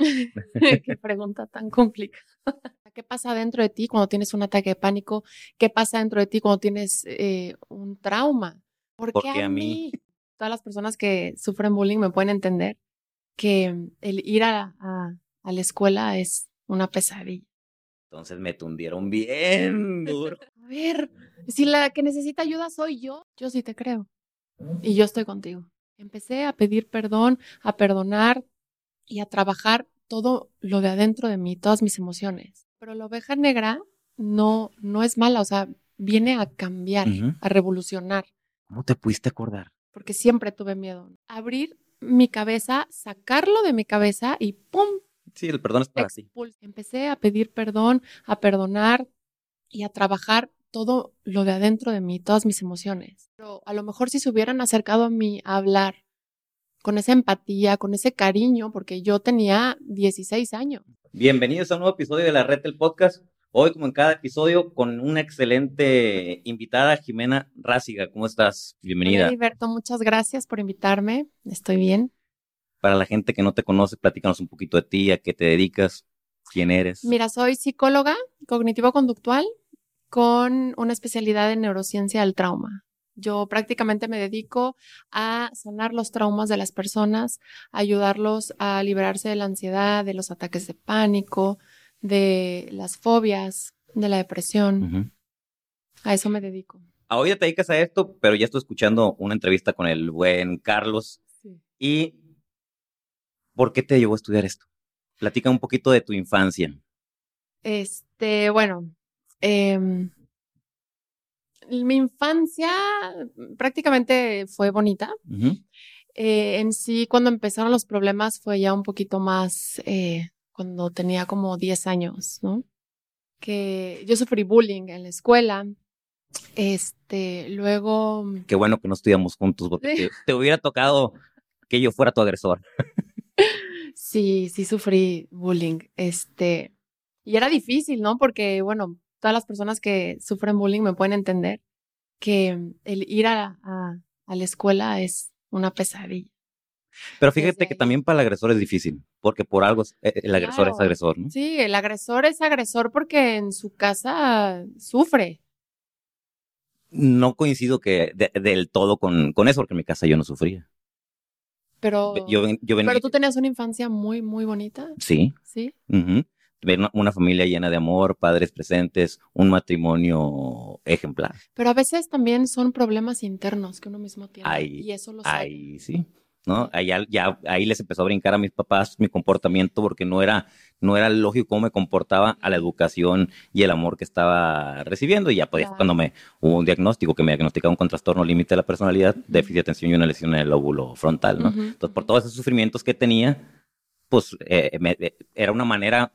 Qué pregunta tan complicada. ¿Qué pasa dentro de ti cuando tienes un ataque de pánico? ¿Qué pasa dentro de ti cuando tienes eh, un trauma? ¿Por qué a, mí? Todas las personas que sufren bullying me pueden entender que el ir a, a la escuela es una pesadilla. Entonces me tundieron bien duro. A ver, si la que necesita ayuda soy yo, yo sí te creo. Y yo estoy contigo. Empecé a pedir perdón, a perdonar y a trabajar todo lo de adentro de mí, todas mis emociones. Pero la oveja negra no, no es mala, o sea, viene a cambiar, a revolucionar. ¿Cómo te pudiste acordar? Porque siempre tuve miedo. Abrir mi cabeza, sacarlo de mi cabeza y ¡pum! Sí, el perdón es para ti. Empecé a pedir perdón, a perdonar y a trabajar todo lo de adentro de mí, todas mis emociones. Pero a lo mejor si se hubieran acercado a mí a hablar con esa empatía, con ese cariño, porque yo tenía 16 años. Bienvenidos a un nuevo episodio de la Red del Podcast. Hoy, como en cada episodio, con una excelente invitada, Jimena Ráziga. ¿Cómo estás? Bienvenida. Hola, Alberto, muchas gracias por invitarme. Estoy bien. Para la gente que no te conoce, platícanos un poquito de ti, a qué te dedicas, quién eres. Mira, soy psicóloga cognitivo-conductual con una especialidad en neurociencia del trauma. Yo prácticamente me dedico a sanar los traumas de las personas, ayudarlos a liberarse de la ansiedad, de los ataques de pánico, de las fobias, de la depresión. A eso me dedico. Hoy te dedicas a esto, pero ya estoy escuchando una entrevista con el buen Carlos. ¿Y por qué te llevó a estudiar esto? Platica un poquito de tu infancia. Este, bueno, eh, mi infancia prácticamente fue bonita. Eh, en sí, cuando empezaron los problemas fue ya un poquito más eh, cuando tenía como 10 años, ¿no? Que yo sufrí bullying en la escuela. Este, luego. Qué bueno que no estudiamos juntos, porque te, hubiera tocado que yo fuera tu agresor. sí, sí sufrí bullying. Este, y era difícil, ¿no? Porque, bueno, todas las personas que sufren bullying me pueden entender que el ir a, la escuela es una pesadilla. Pero fíjate que también para el agresor es difícil, porque por algo eh, el agresor es agresor, ¿no? Sí, el agresor es agresor porque en su casa sufre. No coincido que del todo con, con, eso, porque en mi casa yo no sufría. Pero, pero tú tenías una infancia muy, muy bonita. Sí. Sí ver una, familia llena de amor, padres presentes, un matrimonio ejemplar. Pero a veces también son problemas internos que uno mismo tiene. Ahí, y eso lo sabe. Ahí sí. ¿no? Ahí, ya, ahí les empezó a brincar a mis papás mi comportamiento porque no era, no era lógico cómo me comportaba a la educación y el amor que estaba recibiendo. Y ya pues, cuando me hubo un diagnóstico que me diagnosticaron con trastorno límite de la personalidad, déficit de atención y una lesión en el lóbulo frontal, ¿no? Entonces, por todos esos sufrimientos que tenía, pues eh, eh, era una manera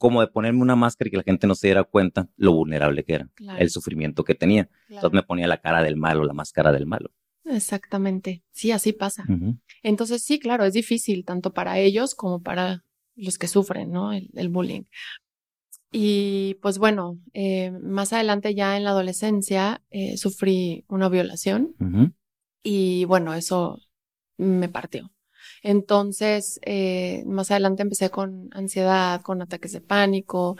como de ponerme una máscara y que la gente no se diera cuenta lo vulnerable que era, el sufrimiento que tenía. Entonces me ponía la cara del malo, la máscara del malo. Exactamente, sí, así pasa. Entonces sí, claro, es difícil tanto para ellos como para los que sufren, ¿no? El, bullying. Y pues bueno, eh, más adelante ya en la adolescencia eh, sufrí una violación y bueno, eso me partió. Entonces, eh, más adelante empecé con ansiedad, con ataques de pánico,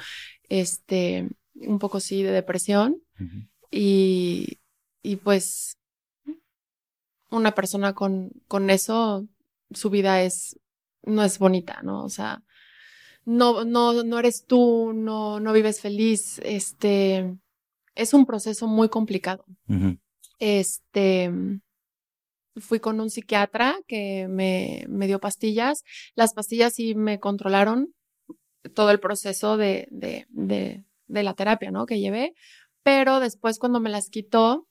este, un poco sí de depresión. y, y pues, una persona con, con eso, su vida es, no es bonita, ¿no? O sea, no, no, no eres tú, no, no vives feliz, este, es un proceso muy complicado. Este, fui con un psiquiatra que me, me, dio pastillas. Las pastillas sí me controlaron todo el proceso de, de, de, la terapia, ¿no? Que llevé. Pero después cuando me las quitó,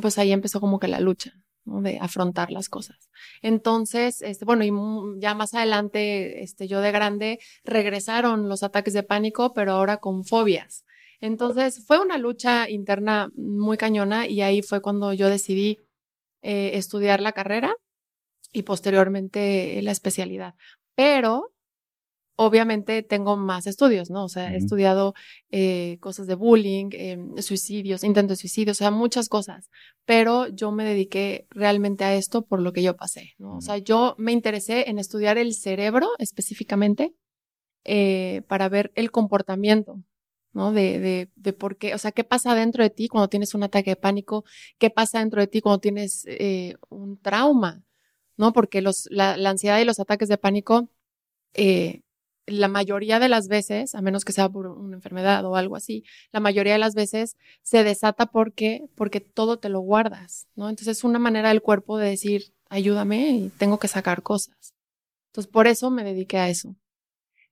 pues ahí empezó como que la lucha, ¿no? De afrontar las cosas. Entonces, este, bueno, y ya más adelante, este, yo de grande, regresaron los ataques de pánico, pero ahora con fobias. Entonces, fue una lucha interna muy cañona y ahí fue cuando yo decidí eh, estudiar la carrera y posteriormente la especialidad. Pero obviamente tengo más estudios, ¿no? O sea, he estudiado eh, cosas de bullying, em, suicidios, intentos de suicidio, o sea, muchas cosas, pero yo me dediqué realmente a esto por lo que yo pasé, ¿no? O sea, yo me interesé en estudiar el cerebro específicamente eh, para ver el comportamiento, ¿no? De, de, de por qué, o sea, qué pasa dentro de ti cuando tienes un ataque de pánico, qué pasa dentro de ti cuando tienes eh, un trauma, ¿no? Porque los, la, la, ansiedad y los ataques de pánico eh, la mayoría de las veces, a menos que sea por una enfermedad o algo así, la mayoría de las veces se desata porque, porque todo te lo guardas, ¿no? Entonces es una manera del cuerpo de decir, ayúdame y tengo que sacar cosas. Entonces por eso me dediqué a eso.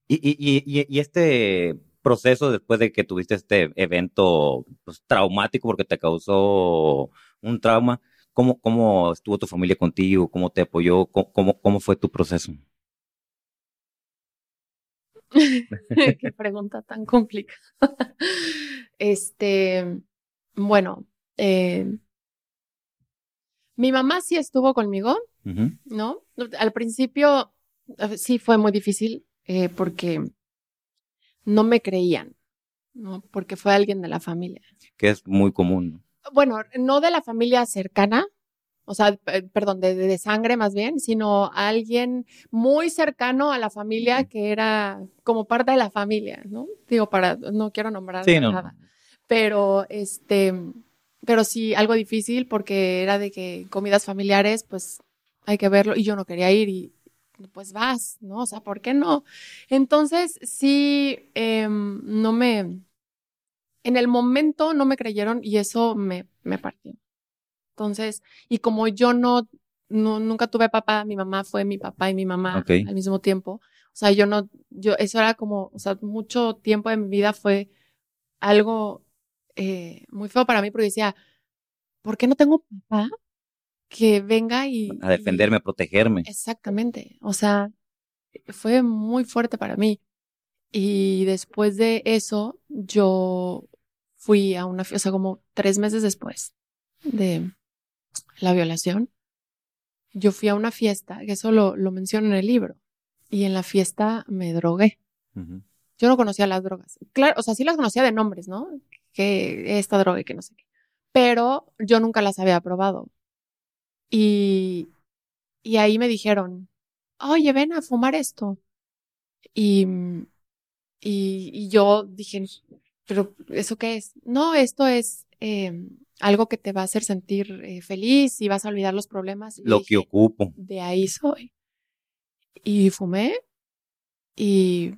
Y, y, y, y este proceso después de que tuviste este evento pues, traumático porque te causó un trauma, ¿cómo, ¿cómo estuvo tu familia contigo? ¿Cómo te apoyó? ¿Cómo, cómo fue tu proceso? Qué pregunta tan complicada. este, bueno, eh, mi mamá sí estuvo conmigo, ¿no? Al principio sí fue muy difícil eh, porque no me creían, ¿no? Porque fue alguien de la familia. Que es muy común. Bueno, no de la familia cercana, o sea, perdón, de, de, sangre más bien, sino alguien muy cercano a la familia que era como parte de la familia, ¿no? Digo, para, no quiero nombrar nada. Pero, este, pero sí, algo difícil porque era de que comidas familiares, pues hay que verlo y yo no quería ir y pues vas, ¿no? O sea, ¿por qué no? Entonces, sí, eh, no me, en el momento no me creyeron y eso me, me partió. Entonces, y como yo no, no, nunca tuve papá, mi mamá fue mi papá y mi mamá al mismo tiempo. O sea, yo no, yo, eso era como, o sea, mucho tiempo de mi vida fue algo eh, muy feo para mí porque decía, ¿por qué no tengo papá que venga y... A defenderme, a protegerme. Exactamente. O sea, fue muy fuerte para mí. Y después de eso, yo fui a una fiesta, o sea, como tres meses después de, la violación, yo fui a una fiesta, que eso lo, lo menciono en el libro, y en la fiesta me drogué. Yo no conocía las drogas. Claro, o sea, sí las conocía de nombres, ¿no? Que esta droga y que no sé qué. Pero yo nunca las había probado. Y, y ahí me dijeron, oye, ven a fumar esto. Y, y, y yo dije, pero ¿eso qué es? No, esto es eh, algo que te va a hacer sentir eh, feliz y vas a olvidar los problemas. Lo que ocupo. De ahí soy. Y fumé y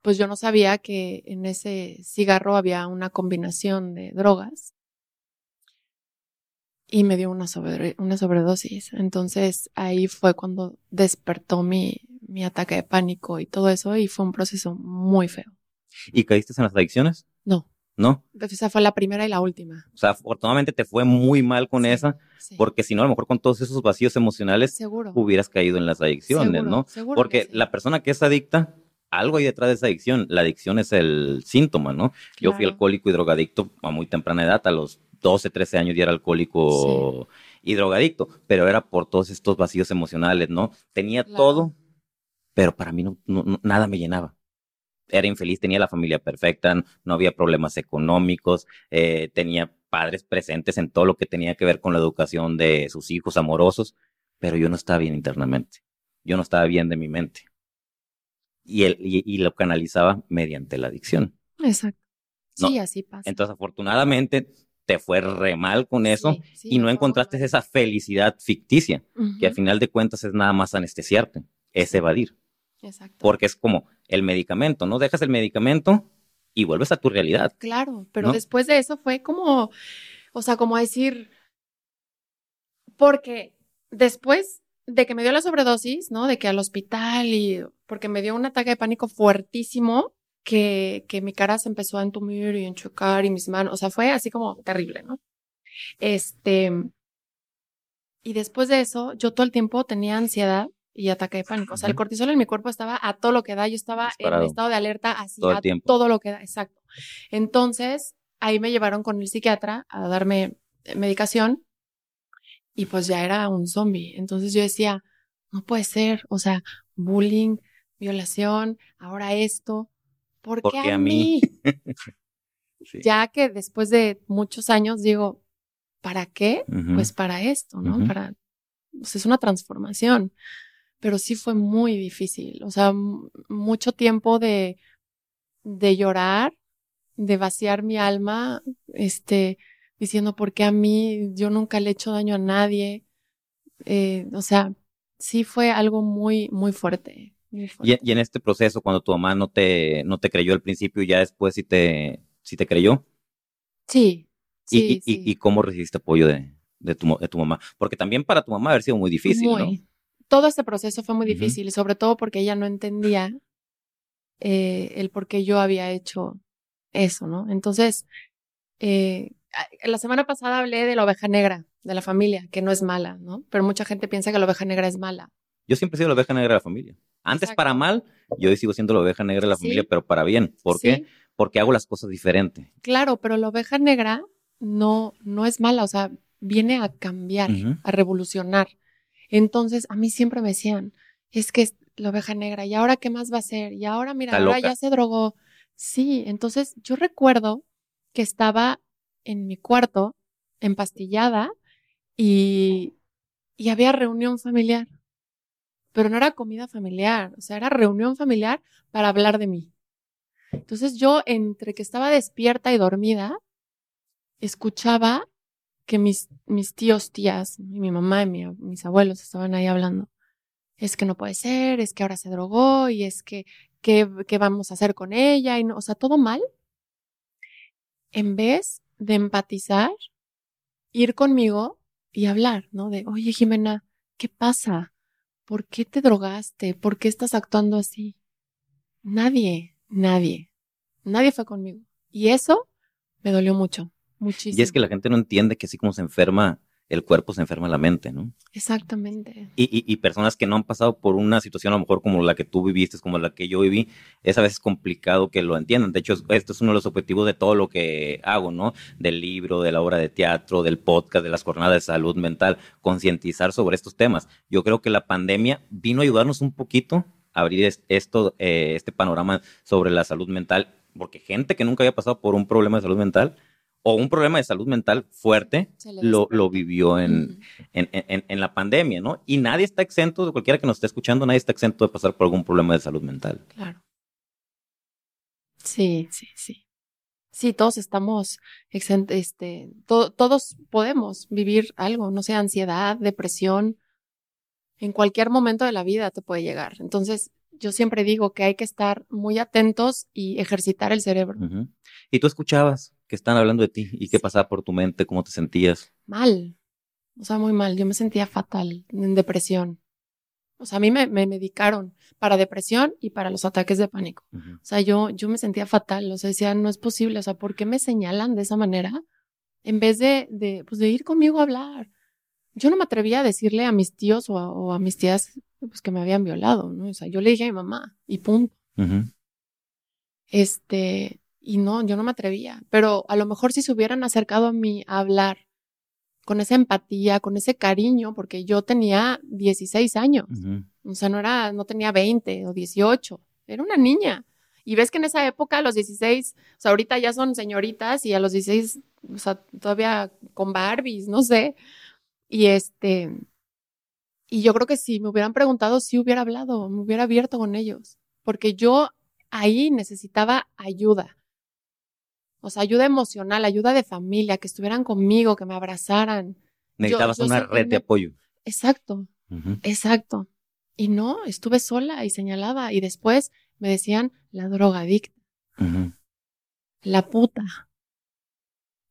pues yo no sabía que en ese cigarro había una combinación de drogas y me dio una, sobre, una sobredosis. Entonces ahí fue cuando despertó mi, mi ataque de pánico y todo eso y fue un proceso muy feo. ¿Y caíste en las adicciones? No. ¿no? Esa fue la primera y la última. O sea, afortunadamente te fue muy mal con esa, porque si no, a lo mejor con todos esos vacíos emocionales hubieras caído en las adicciones, ¿no? porque la persona que es adicta, algo hay detrás de esa adicción. La adicción es el síntoma, ¿no? Yo fui alcohólico y drogadicto a muy temprana edad, a los 12, 13 años ya era alcohólico y drogadicto, pero era por todos estos vacíos emocionales, ¿no? Tenía todo, pero para mí no, nada me llenaba era infeliz, tenía la familia perfecta, no había problemas económicos, eh, tenía padres presentes en todo lo que tenía que ver con la educación de sus hijos amorosos, pero yo no estaba bien internamente, yo no estaba bien de mi mente. Y, él, y, lo canalizaba mediante la adicción. Exacto. Sí, así pasa. Entonces, afortunadamente, te fue re mal con eso y no encontraste esa felicidad ficticia, que al final de cuentas es nada más anestesiarte, es evadir. Exacto. Porque es como el medicamento, ¿no? Dejas el medicamento y vuelves a tu realidad. Claro, pero después de eso fue como, o sea, como decir, porque después de que me dio la sobredosis, ¿no? De que al hospital y porque me dio un ataque de pánico fuertísimo, que, que mi cara se empezó a entumir y enchocar y mis manos, o sea, fue así como terrible, ¿no? Este, y después de eso, yo todo el tiempo tenía ansiedad y ataque de pánico. O sea, el cortisol en mi cuerpo estaba a todo lo que da, yo estaba en estado de alerta así todo a todo lo que da, exacto. Entonces, ahí me llevaron con el psiquiatra a darme eh, medicación y pues ya era un zombie. Entonces yo decía, no puede ser, o sea, bullying, violación, ahora esto. ¿Por qué a, mí? Ya que después de muchos años digo, ¿para qué? Pues para esto, ¿no? Para, pues es una transformación. Pero sí fue muy difícil. O sea, mucho tiempo de, de llorar, de vaciar mi alma, este, diciendo, ¿por qué a mí? Yo nunca le he hecho daño a nadie. Eh, o sea, sí fue algo muy, muy fuerte. Y, en este proceso, cuando tu mamá no te, no te creyó al principio, ya después sí te, sí te creyó. Sí. Sí, y, y, cómo recibiste apoyo de, de, tu, de tu mamá? Porque también para tu mamá haber sido muy difícil, ¿no? Todo este proceso fue muy difícil, sobre todo porque ella no entendía eh, el por qué yo había hecho eso, ¿no? Entonces, eh, la semana pasada hablé de la oveja negra de la familia, que no es mala, ¿no? Pero mucha gente piensa que la oveja negra es mala. Yo siempre he sido la oveja negra de la familia. Antes para mal, yo sigo siendo la oveja negra de la familia, pero para bien. ¿Por qué? Porque hago las cosas diferente. Claro, pero la oveja negra no, no es mala, o sea, viene a cambiar, a revolucionar. Entonces, a mí siempre me decían, es que es la oveja negra, ¿y ahora qué más va a ser? Y ahora, mira, ahora ya se drogó. Sí, entonces yo recuerdo que estaba en mi cuarto, empastillada, y, y había reunión familiar. Pero no era comida familiar, o sea, era reunión familiar para hablar de mí. Entonces yo, entre que estaba despierta y dormida, escuchaba que mis, mis tíos, tías, mi mamá y mis abuelos estaban ahí hablando. Es que no puede ser, es que ahora se drogó y es que, ¿qué, qué vamos a hacer con ella? Y no, o sea, todo mal. En vez de empatizar, ir conmigo y hablar, ¿no? De, oye, Jimena, ¿qué pasa? ¿Por qué te drogaste? ¿Por qué estás actuando así? Nadie, nadie, nadie fue conmigo. Y eso me dolió mucho. Muchísimo. Y es que la gente no entiende que así como se enferma el cuerpo, se enferma la mente, ¿no? Exactamente. Y, y, y, personas que no han pasado por una situación a lo mejor como la que tú viviste, como la que yo viví, es a veces complicado que lo entiendan. De hecho, esto es uno de los objetivos de todo lo que hago, ¿no? Del libro, de la obra de teatro, del podcast, de las jornadas de salud mental, concientizar sobre estos temas. Yo creo que la pandemia vino a ayudarnos un poquito a abrir esto, eh, este panorama sobre la salud mental, porque gente que nunca había pasado por un problema de salud mental, o un problema de salud mental fuerte lo, lo, vivió en, en, en, en, la pandemia, ¿no? Y nadie está exento, de cualquiera que nos esté escuchando, nadie está exento de pasar por algún problema de salud mental. Claro. Sí, sí, sí. Sí, todos estamos exentos, este, todos podemos vivir algo, no sé, ansiedad, depresión, en cualquier momento de la vida te puede llegar. Entonces, yo siempre digo que hay que estar muy atentos y ejercitar el cerebro. ¿Y tú escuchabas? Que están hablando de ti y qué pasaba por tu mente, cómo te sentías. Mal, o sea, muy mal. Yo me sentía fatal, en depresión. O sea, a mí me, me medicaron para depresión y para los ataques de pánico. O sea, yo, yo me sentía fatal. O sea, decía, no es posible. O sea, ¿por qué me señalan de esa manera? En vez de, de, pues de ir conmigo a hablar. Yo no me atrevía a decirle a mis tíos o a, o a mis tías pues, que me habían violado, ¿no? O sea, yo le dije a mi mamá y punto. Este, y no, yo no me atrevía, pero a lo mejor si se hubieran acercado a mí a hablar con esa empatía, con ese cariño, porque yo tenía 16 años, o sea, no era, no tenía 20 o 18, era una niña. Y ves que en esa época, a los 16, o sea, ahorita ya son señoritas y a los 16, o sea, todavía con Barbies, no sé. Y este, y yo creo que si me hubieran preguntado, sí hubiera hablado, me hubiera abierto con ellos, porque yo ahí necesitaba ayuda. O sea, ayuda emocional, ayuda de familia, que estuvieran conmigo, que me abrazaran. Necesitabas una red de apoyo. Exacto, exacto. Y no, estuve sola y señalada. Y después me decían la drogadicta, la puta.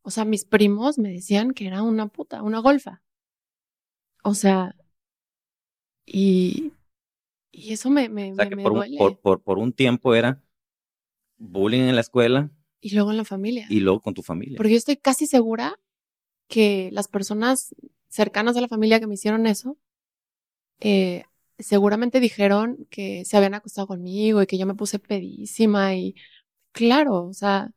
O sea, mis primos me decían que era una puta, una golfa. O sea, y, y eso me, me, o sea, que por, por, por, por un tiempo era bullying en la escuela, y luego en la familia. Y luego con tu familia. Porque yo estoy casi segura que las personas cercanas a la familia que me hicieron eso, eh, seguramente dijeron que se habían acostado conmigo y que yo me puse pedísima y claro, o sea,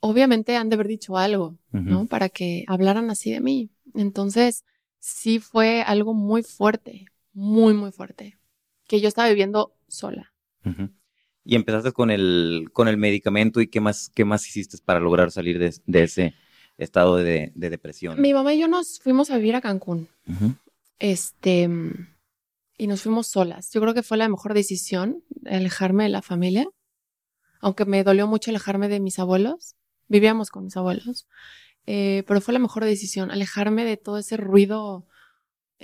obviamente han de haber dicho algo, ¿no? Para que hablaran así de mí. Entonces, sí fue algo muy fuerte, muy, muy fuerte, que yo estaba viviendo sola. Y empezaste con el, con el medicamento y qué más, qué más hiciste para lograr salir de, ese estado de, depresión. Mi mamá y yo nos fuimos a vivir a Cancún. Este, y nos fuimos solas. Yo creo que fue la mejor decisión alejarme de la familia, aunque me dolió mucho alejarme de mis abuelos. Vivíamos con mis abuelos, eh, pero fue la mejor decisión alejarme de todo ese ruido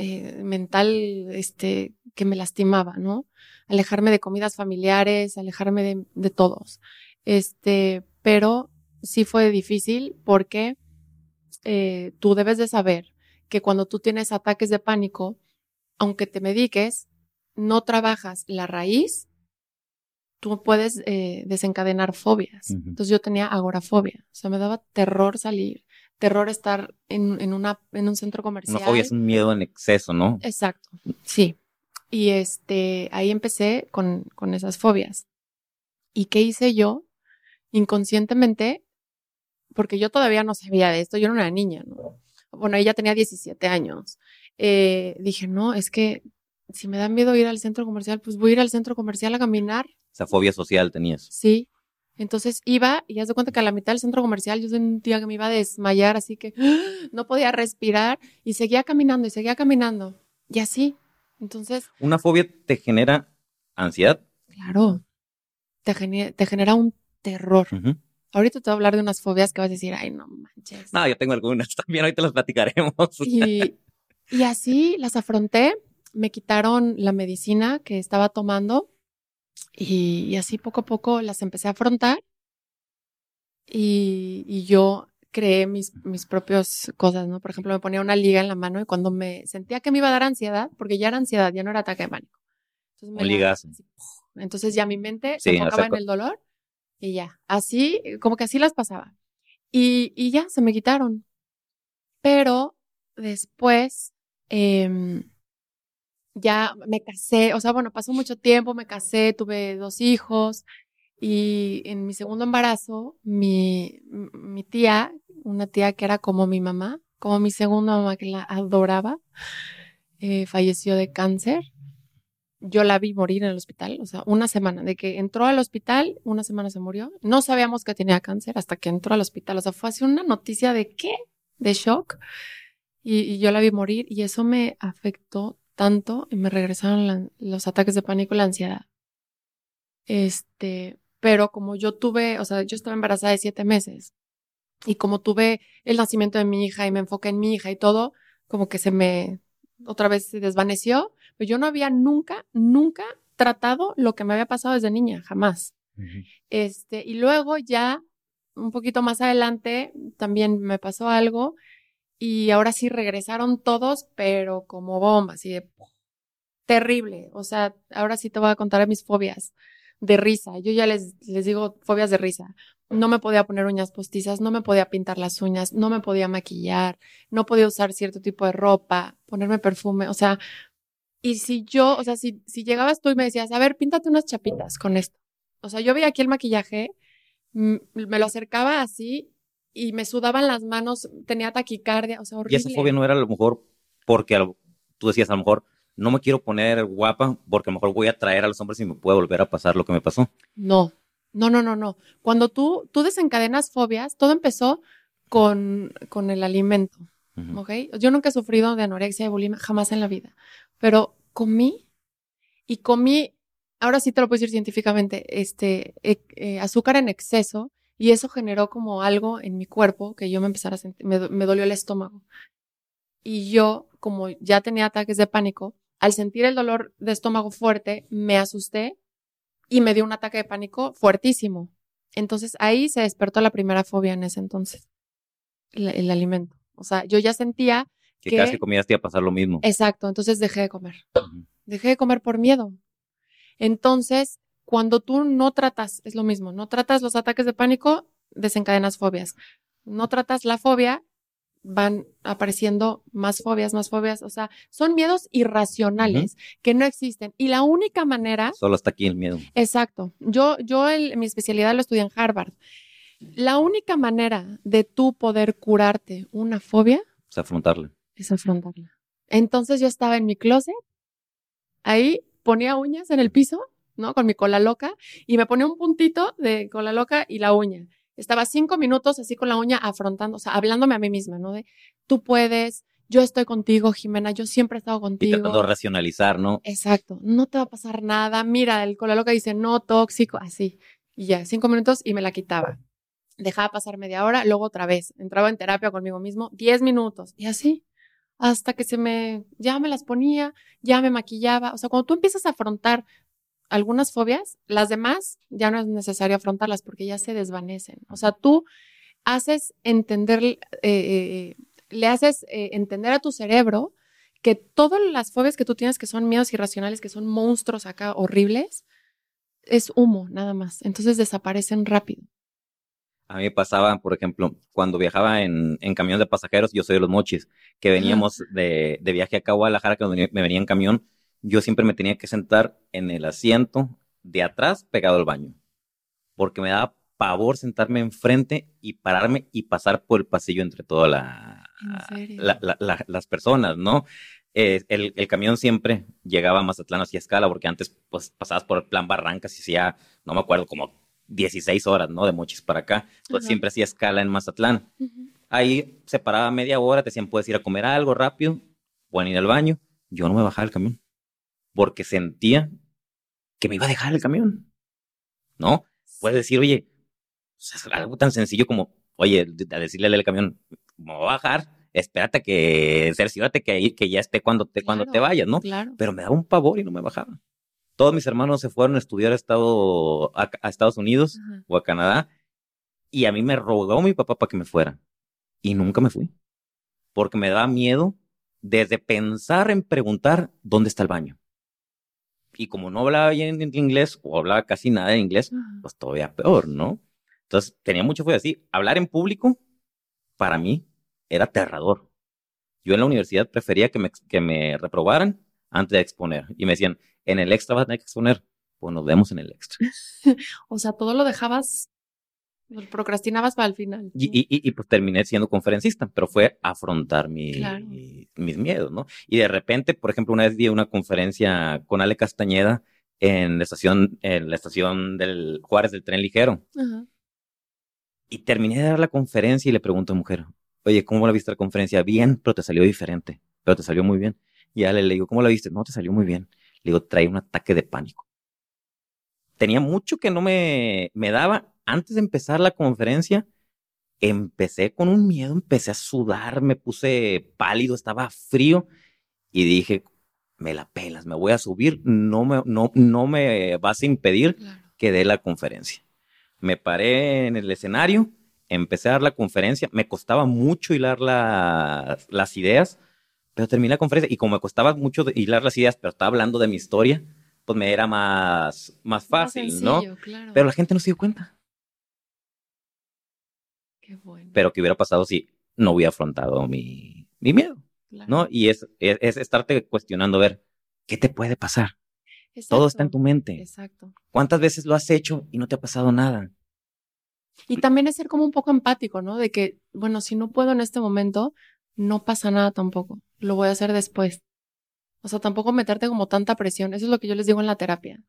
eh, mental, este, que me lastimaba, ¿no? Alejarme de comidas familiares, alejarme de, de todos. Este, pero sí fue difícil porque eh, tú debes de saber que cuando tú tienes ataques de pánico, aunque te mediques, no trabajas la raíz, tú puedes eh, desencadenar fobias. Entonces yo tenía agorafobia, o sea, me daba terror salir, terror estar en, en, una, en un centro comercial. Una fobia es un miedo en exceso, ¿no? Exacto, sí. Y este, ahí empecé con, con esas fobias. ¿Y qué hice yo? Inconscientemente, porque yo todavía no sabía de esto, yo era una niña, ¿no? Bueno, ella tenía 17 años. Eh, dije, no, es que si me da miedo ir al centro comercial, pues voy a ir al centro comercial a caminar. Esa fobia social tenías. Sí. Entonces iba y ya de cuenta que a la mitad del centro comercial yo sentía que me iba a desmayar, así que no podía respirar y seguía caminando y seguía caminando. Y así. Entonces. ¿Una fobia te genera ansiedad? Claro. Te, genera, te genera un terror. Ahorita te voy a hablar de unas fobias que vas a decir, ay, no manches. No, yo tengo algunas también, ahorita las platicaremos. Y, y así las afronté, me quitaron la medicina que estaba tomando y, así poco a poco las empecé a afrontar y, y yo creé mis, mis propias cosas, ¿no? Por ejemplo, me ponía una liga en la mano y cuando me sentía que me iba a dar ansiedad, porque ya era ansiedad, ya no era ataque de pánico. Entonces, me entonces ya mi mente se enfocaba en el dolor y ya, así, como que así las pasaba. Y, y ya, se me quitaron. Pero después, eh, ya me casé, o sea, bueno, pasó mucho tiempo, me casé, tuve dos hijos y en mi segundo embarazo, mi, mi tía, una tía que era como mi mamá, como mi segunda mamá que la adoraba, eh, falleció de cáncer. Yo la vi morir en el hospital, o sea, una semana, de que entró al hospital, una semana se murió. No sabíamos que tenía cáncer hasta que entró al hospital, o sea, fue así una noticia de qué, de shock. Y, y yo la vi morir y eso me afectó tanto y me regresaron los ataques de pánico y la ansiedad. Este, pero como yo tuve, o sea, yo estaba embarazada de siete meses y como tuve el nacimiento de mi hija y me enfoqué en mi hija y todo, como que se me otra vez se desvaneció, pero yo no había nunca, nunca tratado lo que me había pasado desde niña, jamás. Este, y luego ya un poquito más adelante también me pasó algo y ahora sí regresaron todos, pero como bombas, así de terrible. O sea, ahora sí te voy a contar mis fobias de risa. Yo ya les, les digo fobias de risa. No me podía poner uñas postizas, no me podía pintar las uñas, no me podía maquillar, no podía usar cierto tipo de ropa, ponerme perfume, o sea, y si yo, o sea, si, si llegabas tú y me decías, a ver, píntate unas chapitas con esto. O sea, yo veía aquí el maquillaje, me lo acercaba así y me sudaban las manos, tenía taquicardia, o sea, horrible. Y esa fobia no era a lo mejor porque tú decías, a lo mejor no me quiero poner guapa porque a lo mejor voy a atraer a los hombres y me puede volver a pasar lo que me pasó. No, no, no, no, no. Cuando tú, tú desencadenas fobias, todo empezó con, con el alimento, ¿ok? Yo nunca he sufrido de anorexia y bulimia, jamás en la vida, pero comí y comí, ahora sí te lo puedo decir científicamente, este, eh, eh, azúcar en exceso y eso generó como algo en mi cuerpo que yo me empezara a sentir, me, dolió el estómago. Y yo, como ya tenía ataques de pánico, al sentir el dolor de estómago fuerte, me asusté y me dio un ataque de pánico fuertísimo. Entonces ahí se despertó la primera fobia en ese entonces, el, alimento. O sea, yo ya sentía que, que cada que comías te iba a pasar lo mismo. Exacto, entonces dejé de comer. Dejé de comer por miedo. Entonces, cuando tú no tratas, es lo mismo, no tratas los ataques de pánico, desencadenas fobias. No tratas la fobia, van apareciendo más fobias, más fobias. O sea, son miedos irracionales que no existen. Y la única manera. Solo está aquí el miedo. Exacto. Yo, yo mi especialidad lo estudié en Harvard. La única manera de tú poder curarte una fobia. Es afrontarla. Es afrontarla. Entonces yo estaba en mi closet, ahí ponía uñas en el piso ¿no? Con mi cola loca y me ponía un puntito de cola loca y la uña. Estaba cinco minutos así con la uña afrontando, o sea, hablándome a mí misma, ¿no? De, tú puedes, yo estoy contigo, Jimena, yo siempre he estado contigo. Y tratando de racionalizar, ¿no? Exacto, no te va a pasar nada. Mira, el cola loca dice no tóxico, así. Y ya, cinco minutos y me la quitaba. Dejaba pasar media hora, luego otra vez. Entraba en terapia conmigo mismo, diez minutos. Y así, hasta que se me, ya me las ponía, ya me maquillaba. O sea, cuando tú empiezas a afrontar algunas fobias, las demás ya no es necesario afrontarlas porque ya se desvanecen. O sea, tú haces entender, eh, eh, le haces eh, entender a tu cerebro que todas las fobias que tú tienes, que son miedos irracionales, que son monstruos acá horribles, es humo, nada más. Entonces desaparecen rápido. A mí me pasaba, por ejemplo, cuando viajaba en, en camión de pasajeros, yo soy de los mochis, que veníamos de, de viaje acá a Guadalajara, que me venía en camión, yo siempre me tenía que sentar en el asiento de atrás pegado al baño, porque me daba pavor sentarme enfrente y pararme y pasar por el pasillo entre todas la, las personas, ¿no? Eh, el, el, camión siempre llegaba a Mazatlán hacia escala, porque antes pues pasabas por el plan Barrancas y hacía, no me acuerdo, como 16 horas, ¿no? De Mochis para acá. Pues siempre hacía escala en Mazatlán. Ahí se paraba media hora, te decían, puedes ir a comer algo rápido, pueden ir al baño. Yo no me bajaba del camión porque sentía que me iba a dejar el camión. ¿No? Puedes decir, oye, algo tan sencillo como, oye, a decirle al camión, me voy a bajar, espérate que, cerciórate que, que ya esté cuando te, cuando te vayas, ¿no? Claro. Pero me daba un pavor y no me bajaba. Todos mis hermanos se fueron a estudiar a, Estado, a, Estados Unidos o a Canadá y a mí me rogó mi papá para que me fuera y nunca me fui porque me daba miedo desde pensar en preguntar dónde está el baño y como no hablaba bien inglés o hablaba casi nada en inglés, pues todavía peor, ¿no? Entonces tenía mucho fue así. Hablar en público, para mí, era aterrador. Yo en la universidad prefería que me, que me reprobaran antes de exponer. Y me decían, en el extra vas a tener que exponer. Pues nos vemos en el extra. o sea, todo lo dejabas Procrastinabas para el final. Y, y, y, pues terminé siendo conferencista, pero fue afrontar mi, mis miedos, ¿no? Y de repente, por ejemplo, una vez di una conferencia con Ale Castañeda en la estación, en la estación del Juárez del tren ligero. Y terminé de dar la conferencia y le pregunto a mujer, oye, ¿cómo la viste la conferencia? Bien, pero te salió diferente, pero te salió muy bien. Y Ale le digo, ¿cómo la viste? No, te salió muy bien. Le digo, trae un ataque de pánico. Tenía mucho que no me, me daba antes de empezar la conferencia, empecé con un miedo, empecé a sudar, me puse pálido, estaba frío y dije, me la pelas, me voy a subir, no me, no, no me vas a impedir que dé la conferencia. Me paré en el escenario, empecé a dar la conferencia, me costaba mucho hilar las ideas, pero terminé la conferencia y como me costaba mucho hilar las ideas, pero estaba hablando de mi historia, pues me era más, más fácil, ¿no? Pero la gente no se dio cuenta. Pero ¿qué hubiera pasado si no hubiera afrontado mi, mi miedo? ¿No? Y es, es, estarte cuestionando, ver, ¿qué te puede pasar? Todo está en tu mente. Exacto. ¿Cuántas veces lo has hecho y no te ha pasado nada? Y también es ser como un poco empático, ¿no? De que, bueno, si no puedo en este momento, no pasa nada tampoco. Lo voy a hacer después. O sea, tampoco meterte como tanta presión. Eso es lo que yo les digo en la terapia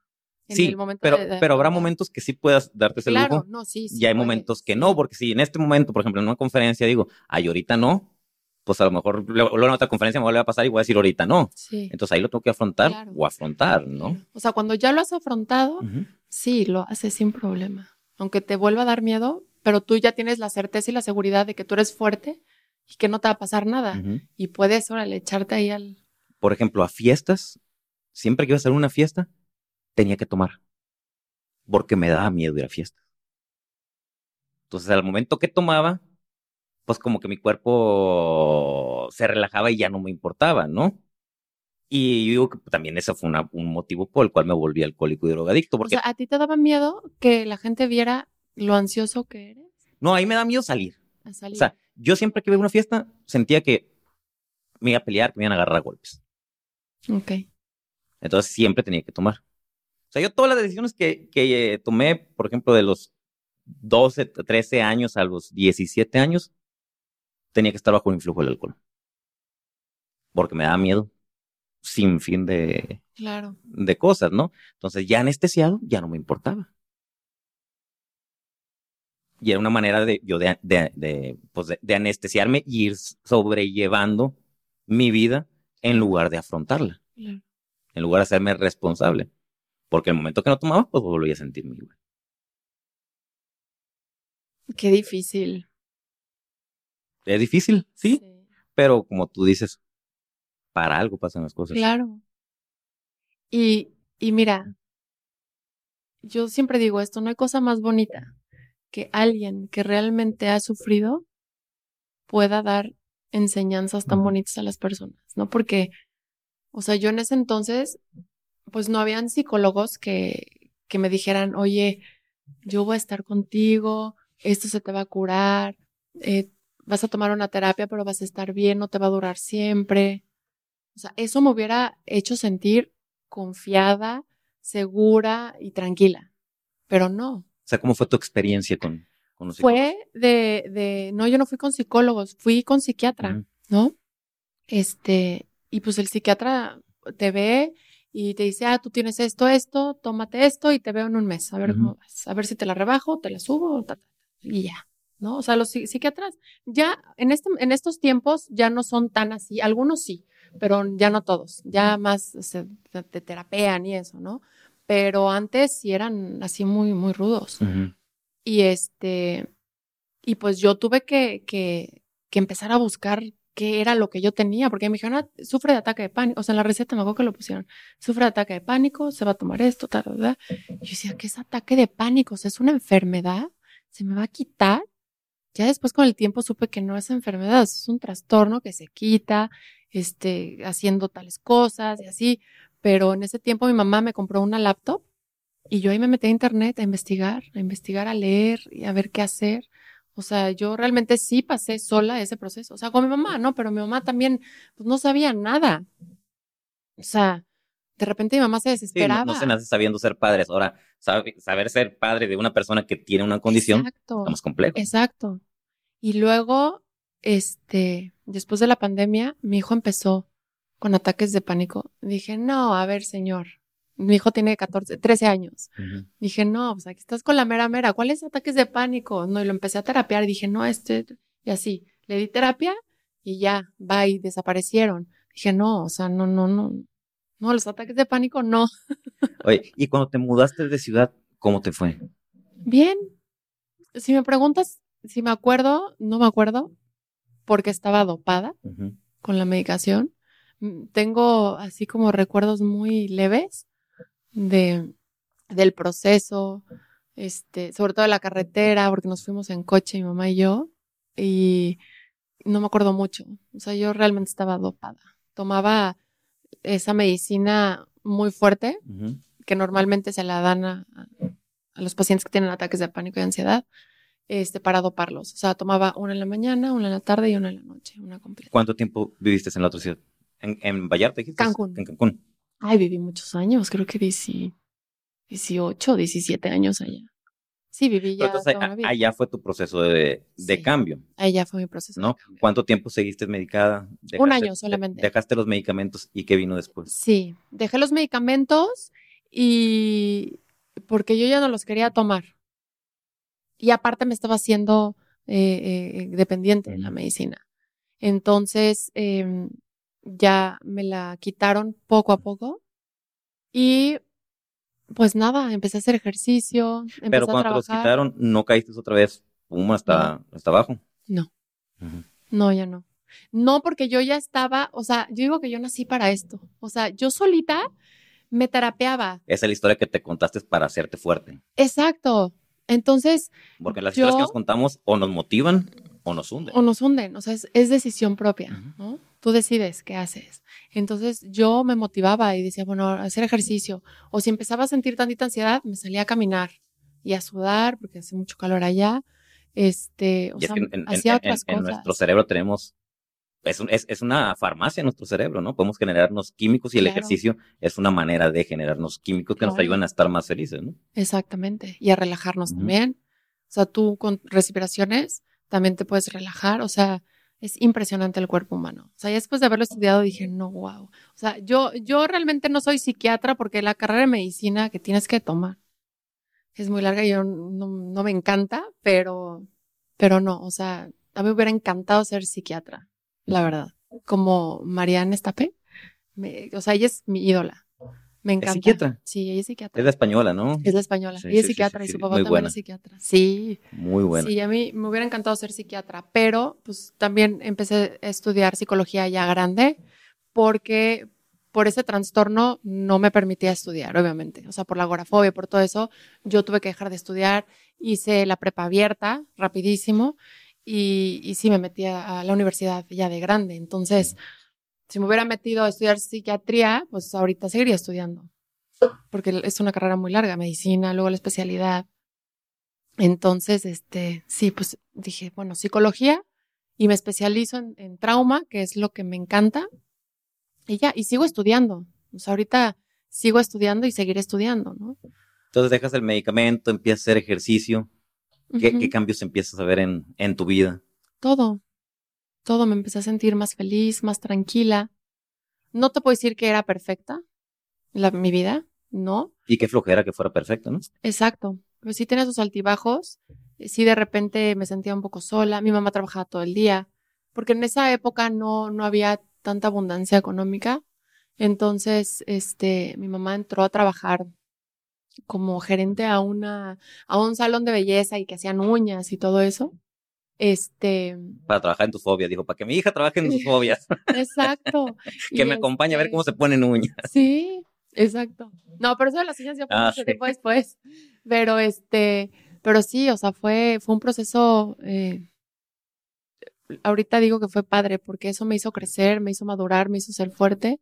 sí, pero, pero habrá momentos que sí puedas darte ese claro, lujo. No, sí, y hay momentos que no, porque si en este momento, por ejemplo, en una conferencia digo, ay, ahorita no, pues a lo mejor luego en otra conferencia me vuelve a pasar y voy a decir ahorita no. Sí. Entonces ahí lo tengo que afrontar o afrontar, ¿no? O sea, cuando ya lo has afrontado, sí, lo haces sin problema. Aunque te vuelva a dar miedo, pero tú ya tienes la certeza y la seguridad de que tú eres fuerte y que no te va a pasar nada. Y puedes, órale, echarte ahí al... Por ejemplo, a fiestas, siempre que iba a hacer una fiesta, tenía que tomar, porque me daba miedo ir a fiestas. Entonces, al momento que tomaba, pues como que mi cuerpo se relajaba y ya no me importaba, ¿no? Y yo digo que también ese fue un motivo por el cual me volví alcohólico y drogadicto. Porque... O sea, ¿a ti te daba miedo que la gente viera lo ansioso que eres? No, ahí me da miedo salir. A salir. O sea, yo siempre que iba a una fiesta sentía que me iba a pelear, que me iban a agarrar a golpes. Ok. Entonces siempre tenía que tomar. O sea, yo todas las decisiones que, que eh, tomé, por ejemplo, de los 12, 13 años a los 17 años, tenía que estar bajo el influjo del alcohol. Porque me daba miedo sin fin de, claro. de cosas, ¿no? Entonces ya anestesiado, ya no me importaba. Y era una manera de yo de, de, pues de, anestesiarme y ir sobrellevando mi vida en lugar de afrontarla. En lugar de hacerme responsable. Porque el momento que no tomaba, pues volví a sentirme igual. Qué difícil. Es difícil, ¿sí? Pero como tú dices, para algo pasan las cosas. Claro. Y, y mira, yo siempre digo esto, no hay cosa más bonita que alguien que realmente ha sufrido pueda dar enseñanzas tan bonitas a las personas, ¿no? Porque, o sea, yo en ese entonces, pues no habían psicólogos que, que me dijeran, oye, yo voy a estar contigo, esto se te va a curar, eh, vas a tomar una terapia, pero vas a estar bien, no te va a durar siempre. O sea, eso me hubiera hecho sentir confiada, segura y tranquila, pero no. O sea, ¿cómo fue tu experiencia con, con los Fue de, de, no, yo no fui con psicólogos, fui con psiquiatra, ¿no? Este, y pues el psiquiatra te ve y te dice, ah, tú tienes esto, esto, tómate esto y te veo en un mes, a ver cómo vas, a ver si te la rebajo, te la subo, y ya. ¿no? O sea, los psiquiatras ya en, este, en estos tiempos ya no son tan así, algunos sí, pero ya no todos, ya más se, te terapean y eso, ¿no? Pero antes sí eran así muy, muy rudos. Y este, y pues yo tuve que, que, que, empezar a buscar qué era lo que yo tenía, porque me dijeron, ah, sufre de ataque de pánico, o sea, en la receta me acuerdo que lo pusieron, sufre de ataque de pánico, se va a tomar esto, tal, tal, Y yo decía, ¿qué es ataque de pánico? O sea, es una enfermedad, se me va a quitar. Ya después con el tiempo supe que no es enfermedad, es un trastorno que se quita, este, haciendo tales cosas y así. Pero en ese tiempo mi mamá me compró una laptop y yo ahí me metí a internet a investigar, a investigar, a leer y a ver qué hacer. O sea, yo realmente sí pasé sola ese proceso. O sea, con mi mamá, ¿no? Pero mi mamá también, pues no sabía nada. O sea, de repente mi mamá se desesperaba. no, se nace sabiendo ser padres. Ahora, saber ser padre de una persona que tiene una condición Exacto. es más complejo. Exacto. Y luego, este, después de la pandemia, mi hijo empezó con ataques de pánico. Dije, no, a ver, señor. Mi hijo tiene 14, 13 años. Dije, no, pues aquí estás con la mera mera. ¿Cuáles ataques de pánico? No, y lo empecé a terapiar. Dije, no, este, y así. Le di terapia y ya, va y desaparecieron. Dije, no, o sea, no, no, no. No, los ataques de pánico no. Oye, y cuando te mudaste de ciudad, ¿cómo te fue? Bien. Si me preguntas si me acuerdo, no me acuerdo, porque estaba dopada con la medicación. Mm, tengo así como recuerdos muy leves de, del proceso, este, sobre todo de la carretera, porque nos fuimos en coche, mi mamá y yo, y no me acuerdo mucho. O sea, yo realmente estaba dopada. Tomaba esa medicina muy fuerte, que normalmente se la dan a, los pacientes que tienen ataques de pánico y ansiedad, este, para doparlos. O sea, tomaba una en la mañana, una en la tarde y una en la noche, una completa. ¿Cuánto tiempo viviste en la otra ciudad? ¿En, en Vallarta? Cancún. En Cancún. Ay, viví muchos años, creo que 18, 17 años allá. Sí, viví ya. entonces, allá fue tu proceso de, de cambio. Allá fue mi proceso. ¿No? ¿Cuánto tiempo seguiste medicada? Un año solamente. Dejaste los medicamentos y qué vino después. Sí, dejé los medicamentos y porque yo ya no los quería tomar. Y aparte me estaba haciendo eh, eh, dependiente de la medicina. Entonces, em, ya me la quitaron poco a poco y pues nada, empecé a hacer ejercicio. Pero cuando te los quitaron, ¿no caíste otra vez pum, hasta, hasta abajo? No. No, ya no. No, porque yo ya estaba, o sea, yo digo que yo nací para esto. O sea, yo solita me terapeaba. Esa es la historia que te contaste para hacerte fuerte. Exacto. Entonces. Porque las historias que nos contamos o nos motivan o nos hunden. O nos hunden. O sea, es, decisión propia, ¿no? Tú decides qué haces. Entonces yo me motivaba y decía, bueno, hacer ejercicio. O si empezaba a sentir tantita ansiedad, me salía a caminar y a sudar porque hace mucho calor allá. Este, o sea, hacía otras cosas. En nuestro cerebro tenemos es, es, es, una farmacia en nuestro cerebro, ¿no? Podemos generarnos químicos y el ejercicio es una manera de generarnos químicos que nos ayudan a estar más felices, ¿no? Exactamente. Y a relajarnos también. O sea, tú con respiraciones también te puedes relajar. O sea, es impresionante el cuerpo humano. O sea, después de haberlo estudiado dije, no, wow. O sea, yo, yo realmente no soy psiquiatra porque la carrera de medicina que tienes que tomar es muy larga y yo no, me encanta, pero, pero no, o sea, a mí me hubiera encantado ser psiquiatra, la verdad. Como Marianne Estapé. o sea, ella es mi ídola. Me encanta. ¿Es psiquiatra? Sí, ella es psiquiatra. Es la española, ¿no? Es la española. ella es psiquiatra y su papá también es psiquiatra. Sí. Muy buena. Sí, a mí me hubiera encantado ser psiquiatra, pero pues también empecé a estudiar psicología ya grande porque por ese trastorno no me permitía estudiar, obviamente. O sea, por la agorafobia, por todo eso, yo tuve que dejar de estudiar. Hice la prepa abierta rapidísimo y, y sí me metí a la universidad ya de grande. Entonces si me hubiera metido a estudiar psiquiatría, pues ahorita seguiría estudiando, porque es una carrera muy larga, medicina, luego la especialidad. Entonces, este, sí, pues dije, bueno, psicología y me especializo en, trauma, que es lo que me encanta. Y ya, y sigo estudiando. O sea, ahorita sigo estudiando y seguiré estudiando, ¿no? Entonces dejas el medicamento, empiezas a hacer ejercicio. ¿Qué, cambios empiezas a ver en, en tu vida? Todo todo, me empecé a sentir más feliz, más tranquila. No te puedo decir que era perfecta la, mi vida, ¿no? Y qué flojera que fuera perfecta, ¿no? Exacto. Pero sí tenía sus altibajos. Sí, de repente me sentía un poco sola. Mi mamá trabajaba todo el día. Porque en esa época no, no había tanta abundancia económica. Entonces, este, mi mamá entró a trabajar como gerente a una, a un salón de belleza y que hacían uñas y todo eso. Este. Para trabajar en tus fobias, dijo, para que mi hija trabaje en sus fobias. Exacto. que me acompañe a ver cómo se ponen uñas. Sí, exacto. No, pero eso de las uñas ya fue ah, mucho tiempo después. Pero este, pero sí, o sea, fue, fue un proceso. Eh, ahorita digo que fue padre porque eso me hizo crecer, me hizo madurar, me hizo ser fuerte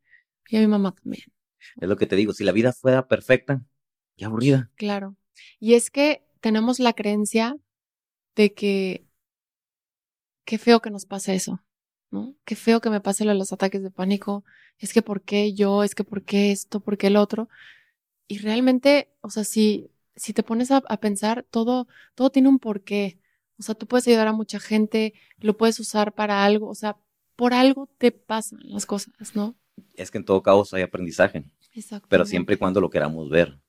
y a mi mamá también. Es lo que te digo, si la vida fuera perfecta, qué aburrida. Claro. Y es que tenemos la creencia de que qué feo que nos pase eso, ¿no? Qué feo que me pase lo de los ataques de pánico. Es que por qué yo, es que por qué esto, por qué el otro. Y realmente, o sea, si, si te pones a, pensar, todo, todo tiene un porqué. O sea, tú puedes ayudar a mucha gente, lo puedes usar para algo, o sea, por algo te pasan las cosas, ¿no? Es que en todo caos hay aprendizaje. Exacto. Pero siempre y cuando lo queramos ver.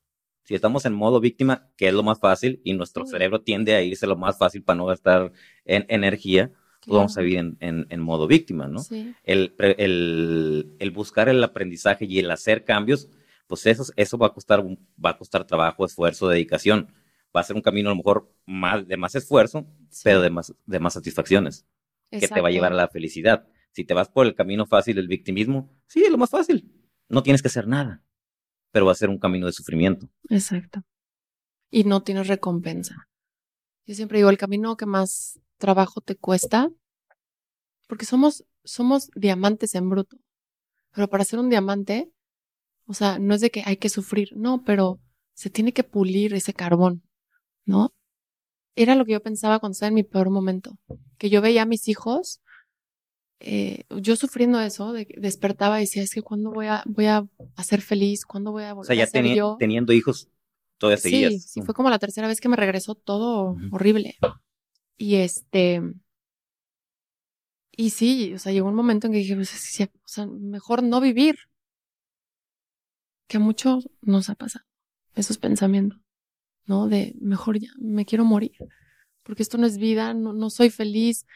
Si estamos en modo víctima, que es lo más fácil, y nuestro cerebro tiende a irse lo más fácil para no gastar en energía, vamos a vivir en, modo víctima, ¿no? El, el, buscar el aprendizaje y el hacer cambios, pues eso, eso va a costar, va a costar trabajo, esfuerzo, dedicación. Va a ser un camino a lo mejor más, de más esfuerzo, pero de más, de más satisfacciones, que te va a llevar a la felicidad. Si te vas por el camino fácil del victimismo, sí, es lo más fácil. No tienes que hacer nada, pero va a ser un camino de sufrimiento. Exacto. Y no tienes recompensa. Yo siempre digo, el camino que más trabajo te cuesta, porque somos, somos diamantes en bruto. Pero para ser un diamante, o sea, no es de que hay que sufrir, no, pero se tiene que pulir ese carbón, ¿no? Era lo que yo pensaba cuando estaba en mi peor momento, que yo veía a mis hijos, eh, yo sufriendo eso, de, despertaba y decía, es que cuándo voy a, voy a, ser feliz, cuándo voy a volver o sea, ya a ser yo? teniendo hijos, todavía seguías. Sí, sí, fue como la tercera vez que me regresó todo horrible. Y este, y sí, o sea, llegó un momento en que dije, pues, o sea, mejor no vivir. Que a muchos nos ha pasado esos pensamientos, ¿no? De mejor ya, me quiero morir, porque esto no es vida, no, no soy feliz,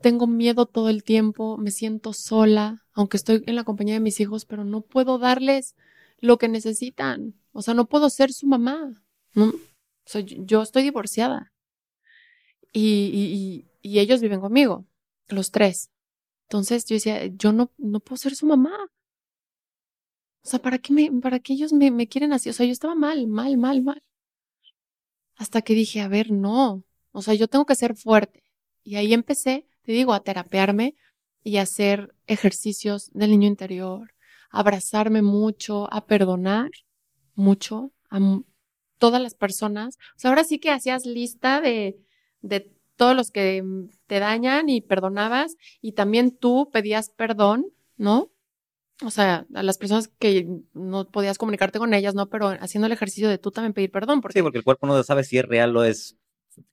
tengo miedo todo el tiempo, me siento sola, aunque estoy en la compañía de mis hijos, pero no puedo darles lo que necesitan. O sea, no puedo ser su mamá. ¿no? Yo estoy divorciada y, ellos viven conmigo, los tres. Entonces yo decía, yo no, no puedo ser su mamá. O sea, ¿para qué, me, para qué ellos me, me quieren así? O sea, yo estaba mal, mal, mal, mal. Hasta que dije, a ver, no. O sea, yo tengo que ser fuerte. Y ahí empecé, te digo, a terapearme y a hacer ejercicios del niño interior, a abrazarme mucho, a perdonar mucho a todas las personas. O sea, ahora sí que hacías lista de, de todos los que te dañan y perdonabas y también tú pedías perdón, ¿no? O sea, a las personas que no podías comunicarte con ellas, ¿no? Pero haciendo el ejercicio de tú también pedir perdón. Porque... Sí, porque el cuerpo no sabe si es real o es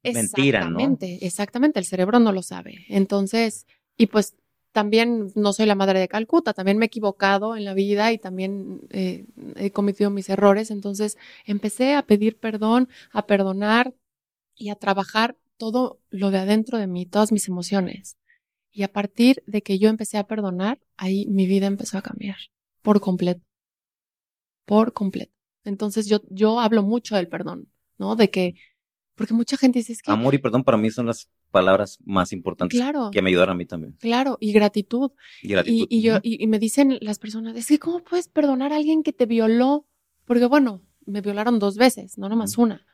mentira, ¿no? Exactamente, exactamente, el cerebro no lo sabe. Entonces, Y pues también no soy la madre de Calcuta, también me he equivocado en la vida y también eh, he cometido mis errores. Entonces empecé a pedir perdón, a perdonar y a trabajar todo lo de adentro de mí, todas mis emociones. Y a partir de que yo empecé a perdonar, ahí mi vida empezó a cambiar por completo. Por completo. Entonces yo, yo hablo mucho del perdón, ¿no? De que, porque mucha gente dice es que... Amor y perdón para mí son las palabras más importantes que me ayudaron a mí también. Claro, y gratitud. Y, gratitud. y, yo, y, me dicen las personas, es que ¿cómo puedes perdonar a alguien que te violó? Porque bueno, me violaron dos veces, no nomás una.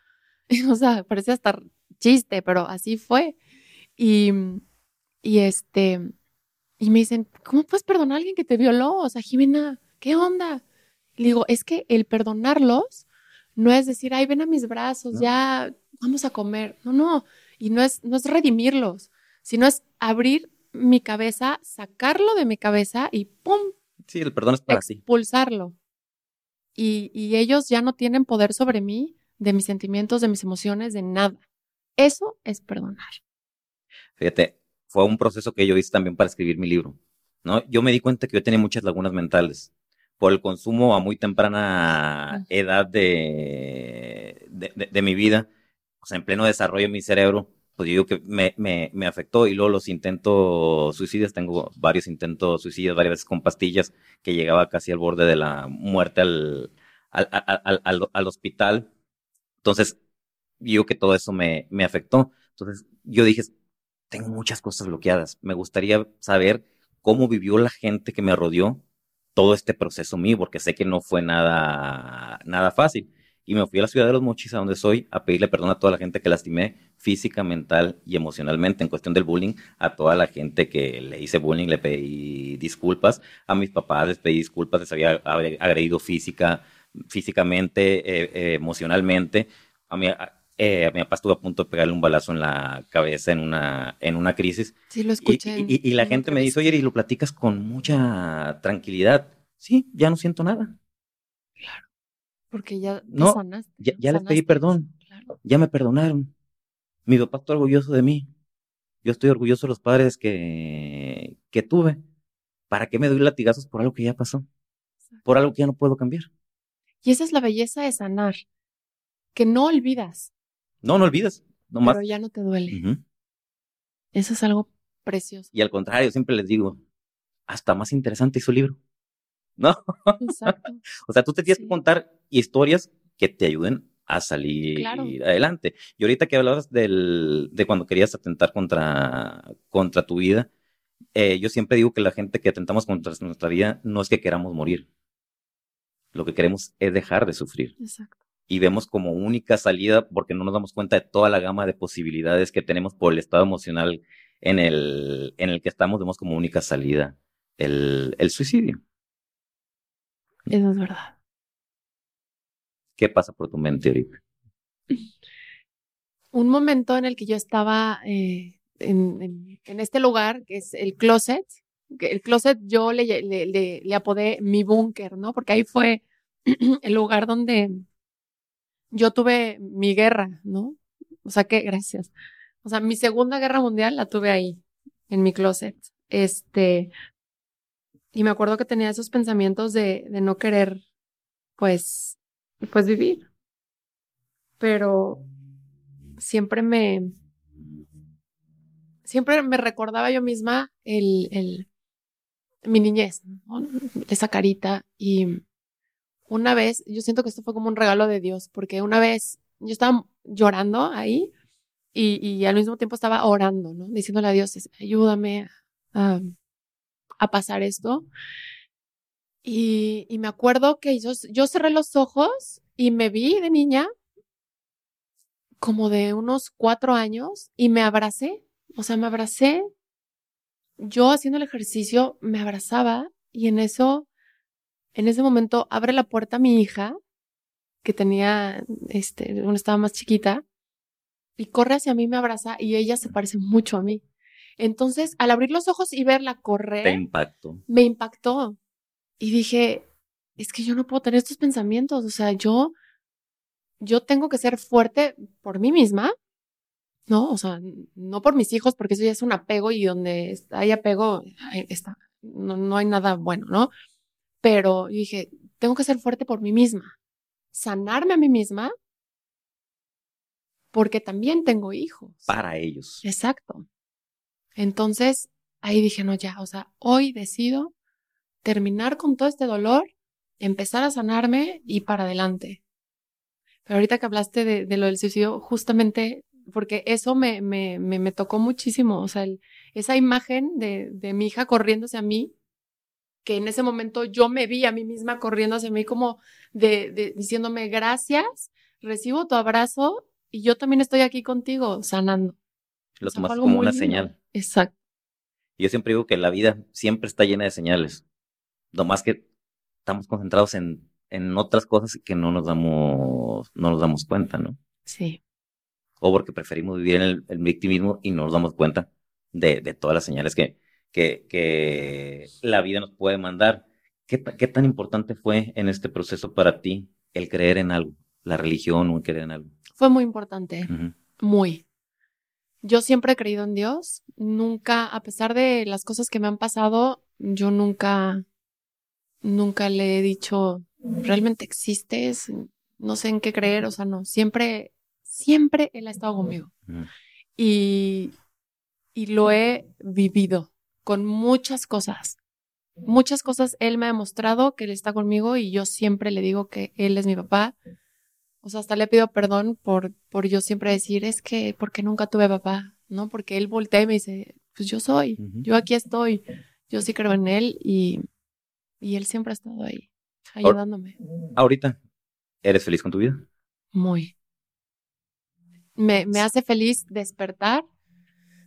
o sea, parece hasta chiste, pero así fue. Y, y este, y me dicen, ¿cómo puedes perdonar a alguien que te violó? O sea, Jimena, ¿qué onda? Y digo, es que el perdonarlos no es decir, ay, ven a mis brazos, ya vamos a comer. No, no. Y no es, no es redimirlos, sino es abrir mi cabeza, sacarlo de mi cabeza y ¡pum! Sí, el perdón es para. Expulsarlo. Y, y ellos ya no tienen poder sobre mí, de mis sentimientos, de mis emociones, de nada. Eso es perdonar. Fíjate, fue un proceso que yo hice también para escribir mi libro. ¿no? Yo me di cuenta que yo tenía muchas lagunas mentales por el consumo a muy temprana edad de, de, mi vida, o sea, en pleno desarrollo de mi cerebro, pues yo digo que me, me, me, afectó y luego los intentos suicidas, tengo varios intentos suicidas, varias veces con pastillas, que llegaba casi al borde de la muerte al, al, al, al hospital. Entonces, yo que todo eso me, me afectó. Entonces, yo dije, tengo muchas cosas bloqueadas. Me gustaría saber cómo vivió la gente que me rodeó todo este proceso mío, porque sé que no fue nada, nada fácil. Y me fui a la ciudad de los Mochis, a donde soy, a pedirle perdón a toda la gente que lastimé física, mental y emocionalmente. En cuestión del bullying, a toda la gente que le hice bullying, le pedí disculpas. A mis papás les pedí disculpas, les había agredido física, físicamente, eh, eh, emocionalmente. A mí, eh, mi papá estuvo a punto de pegarle un balazo en la cabeza en una, en una crisis. Sí, lo escuché. Y, la gente me dice, oye, y lo platicas con mucha tranquilidad. Sí, ya no siento nada. Claro. Porque ya no, Ya, les pedí perdón. Ya me perdonaron. Mi papá está orgulloso de mí. Yo estoy orgulloso de los padres que, que tuve. ¿Para qué me doy latigazos por algo que ya pasó? Por algo que ya no puedo cambiar. Y esa es la belleza de sanar. Que no olvidas no, no olvides. No Pero ya no te duele. Eso es algo precioso. Y al contrario, siempre les digo, hasta más interesante su libro. ¿No? Exacto. o sea, tú te tienes que contar historias que te ayuden a salir adelante. Y ahorita que hablabas del, de cuando querías atentar contra, contra tu vida, eh, yo siempre digo que la gente que atentamos contra nuestra vida no es que queramos morir. Lo que queremos es dejar de sufrir. Exacto y vemos como única salida porque no nos damos cuenta de toda la gama de posibilidades que tenemos por el estado emocional en el, en el que estamos, vemos como única salida el, el suicidio. Eso es verdad. ¿Qué pasa por tu mente ahorita? Un momento en el que yo estaba eh, en, en, este lugar, que es el closet. El closet yo le, le, le, le apodé mi búnker, ¿no? Porque ahí fue el lugar donde yo tuve mi guerra, ¿no? O sea que, gracias. O sea, mi segunda guerra mundial la tuve ahí, en mi closet. Este, y me acuerdo que tenía esos pensamientos de, de no querer, pues, pues vivir. Pero siempre me, siempre me recordaba yo misma el, el, mi niñez, ¿no? esa carita y una vez, yo siento que esto fue como un regalo de Dios, porque una vez yo estaba llorando ahí y, y al mismo tiempo estaba orando, ¿no? Diciéndole a Dios, ayúdame a, pasar esto. Y, y, me acuerdo que yo, yo cerré los ojos y me vi de niña como de unos cuatro años y me abracé, o sea, me abracé, yo haciendo el ejercicio me abrazaba y en eso en ese momento abre la puerta a mi hija, que tenía, este, una estaba más chiquita, y corre hacia mí, me abraza y ella se parece mucho a mí. Entonces, al abrir los ojos y verla correr, Me impactó. Y dije, es que yo no puedo tener estos pensamientos. O sea, yo, yo tengo que ser fuerte por mí misma ¿no? O sea, no por mis hijos, porque eso ya es un apego y donde hay apego, está, no, no hay nada bueno, ¿no? Pero yo dije, tengo que ser fuerte por mí misma, sanarme a mí misma, porque también tengo hijos. Para ellos. Exacto. Entonces, ahí dije, no, ya, o sea, hoy decido terminar con todo este dolor, empezar a sanarme y para adelante. Pero ahorita que hablaste de, de lo del suicidio, justamente porque eso me, me, me, tocó muchísimo, o sea, esa imagen de, de mi hija corriendo hacia mí, que en ese momento yo me vi a mí misma corriendo hacia mí como de, de diciéndome gracias, recibo tu abrazo y yo también estoy aquí contigo sanando. Lo tomas como una señal. Exacto. Yo siempre digo que la vida siempre está llena de señales. Lo más que estamos concentrados en, en otras cosas que no nos damos, no nos damos cuenta, ¿no? Sí o porque preferimos vivir en el, victimismo y no nos damos cuenta de, todas las señales que, que, la vida nos puede mandar. ¿Qué, tan importante fue en este proceso para ti el creer en algo, la religión o el creer en algo? Fue muy importante, muy. Yo siempre he creído en Dios, nunca, a pesar de las cosas que me han pasado, yo nunca, nunca le he dicho, ¿realmente existes? No sé en qué creer, o sea, no, siempre siempre Él ha estado conmigo. Y, y lo he vivido con muchas cosas. Muchas cosas Él me ha demostrado que Él está conmigo y yo siempre le digo que Él es mi papá. O sea, hasta le pido perdón por, por yo siempre decir, es que, porque nunca tuve papá? ¿No? Porque Él voltea y me dice, pues yo soy, yo aquí estoy, yo sí creo en Él y, y Él siempre ha estado ahí, ayudándome. Ahorita, ¿eres feliz con tu vida? Muy me, me hace feliz despertar,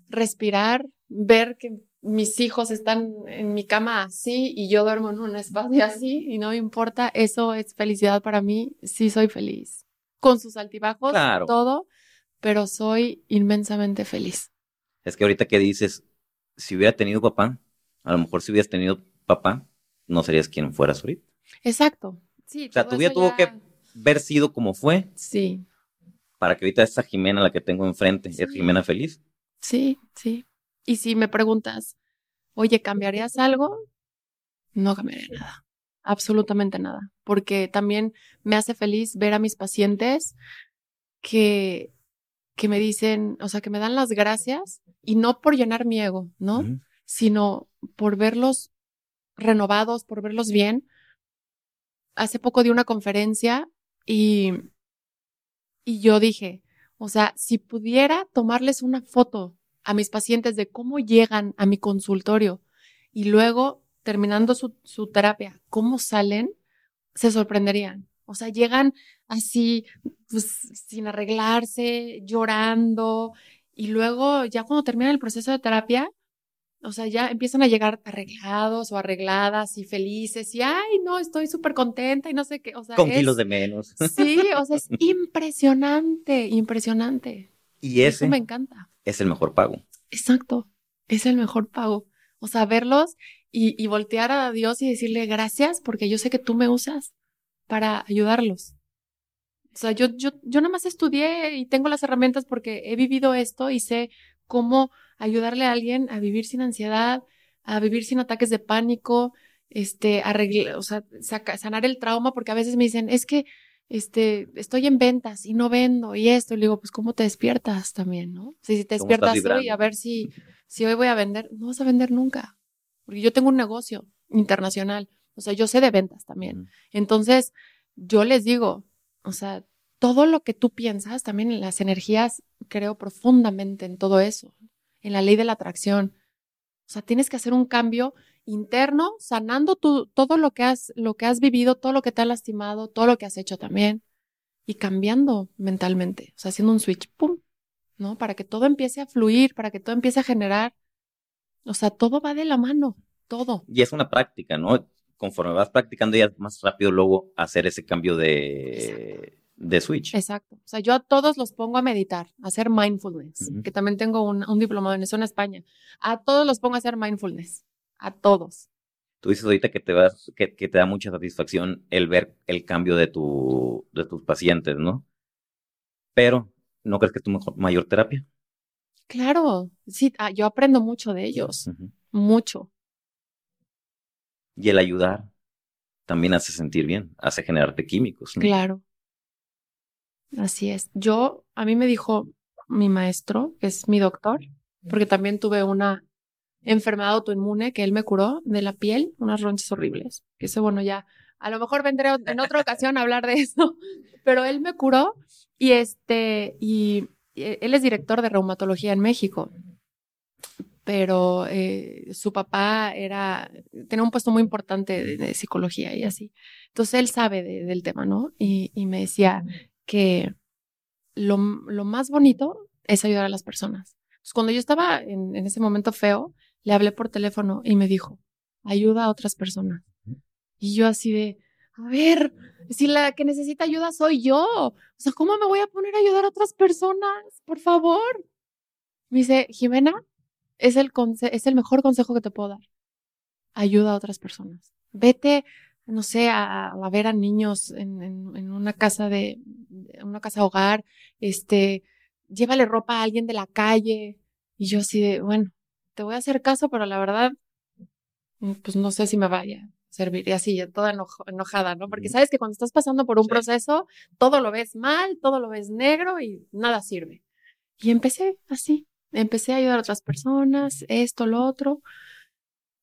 respirar, ver que mis hijos están en mi cama así y yo duermo en un espacio así y no me importa, eso es felicidad para mí, sí soy feliz. Con sus altibajos, todo, pero soy inmensamente feliz. Es que ahorita que dices, si hubiera tenido papá, a lo mejor si hubieras tenido papá, no serías quien fueras ahorita. Exacto. Sí, o sea, tu vida tuvo que haber sido como fue. Sí para que ahorita esta Jimena, la que tengo enfrente, es Jimena feliz. Sí, sí. Y si me preguntas, oye, ¿cambiarías algo? No cambiaría nada, absolutamente nada, porque también me hace feliz ver a mis pacientes que, que me dicen, o sea, que me dan las gracias y no por llenar mi ego, ¿no? Sino por verlos renovados, por verlos bien. Hace poco di una conferencia y y yo dije, o sea, si pudiera tomarles una foto a mis pacientes de cómo llegan a mi consultorio y luego, terminando su, su terapia, cómo salen, se sorprenderían. O sea, llegan así, pues, sin arreglarse, llorando, y luego, ya cuando terminan el proceso de terapia, o sea, ya empiezan a llegar arreglados o arregladas y felices y, ay, no, estoy súper contenta y no sé qué, o sea. Con kilos de menos. Sí, o sea, es impresionante, impresionante. Y ese. Eso me encanta. Es el mejor pago. Exacto, es el mejor pago. O sea, verlos y, voltear a Dios y decirle gracias porque yo sé que tú me usas para ayudarlos. O sea, yo, yo, yo nada más estudié y tengo las herramientas porque he vivido esto y sé cómo ayudarle a alguien a vivir sin ansiedad, a vivir sin ataques de pánico, este, o sea, sanar el trauma, porque a veces me dicen, es que, este, estoy en ventas y no vendo y esto, y le digo, pues, ¿cómo te despiertas también, no? si te despiertas hoy a ver si, si hoy voy a vender, no vas a vender nunca, porque yo tengo un negocio internacional, o sea, yo sé de ventas también. Entonces, yo les digo, o sea, todo lo que tú piensas, también las energías, creo profundamente en todo eso en la ley de la atracción. O sea, tienes que hacer un cambio interno, sanando todo lo que, has, lo que has vivido, todo lo que te ha lastimado, todo lo que has hecho también, y cambiando mentalmente, o sea, haciendo un switch, ¡pum! ¿No? Para que todo empiece a fluir, para que todo empiece a generar. O sea, todo va de la mano, todo. Y es una práctica, ¿no? Conforme vas practicando ya más rápido luego hacer ese cambio de, de Switch. Exacto. O sea, yo a todos los pongo a meditar, a hacer mindfulness, que también tengo un, un, diplomado en eso en España. A todos los pongo a hacer mindfulness. A todos. Tú dices ahorita que te, vas, que, te da mucha satisfacción el ver el cambio de, tu, de tus pacientes, ¿no? Pero, ¿no crees que es tu mejor, mayor terapia? Claro, sí, ah, yo aprendo mucho de ellos, mucho. Y el ayudar también hace sentir bien, hace generarte químicos. Claro. Así es. Yo, a mí me dijo mi maestro, que es mi doctor, porque también tuve una enfermedad autoinmune que él me curó de la piel, unas ronchas horribles. Que eso, bueno, ya, a lo mejor vendré en otra ocasión a hablar de eso, pero él me curó y este, y él es director de reumatología en México pero eh, su papá era, tenía un puesto muy importante de, psicología y así. Entonces él sabe del tema, ¿no? Y, me decía que lo, más bonito es ayudar a las personas. Entonces, cuando yo estaba en, ese momento feo, le hablé por teléfono y me dijo, ayuda a otras personas. Y yo así de, a ver, si la que necesita ayuda soy yo. O sea, ¿cómo me voy a poner a ayudar a otras personas? Por favor. Me dice, Jimena, es el, es el mejor consejo que te puedo dar. Ayuda a otras personas. Vete, no sé, a, ver a niños en, en, una casa de, una casa hogar, este, llévale ropa a alguien de la calle. Y yo así de, bueno, te voy a hacer caso, pero la verdad, mm, pues no sé si me vaya a servir. Y así, toda enojada, ¿no? Porque sabes que cuando estás pasando por un proceso, todo lo ves mal, todo lo ves negro y nada sirve. Y empecé así, empecé a ayudar a otras personas, esto, lo otro,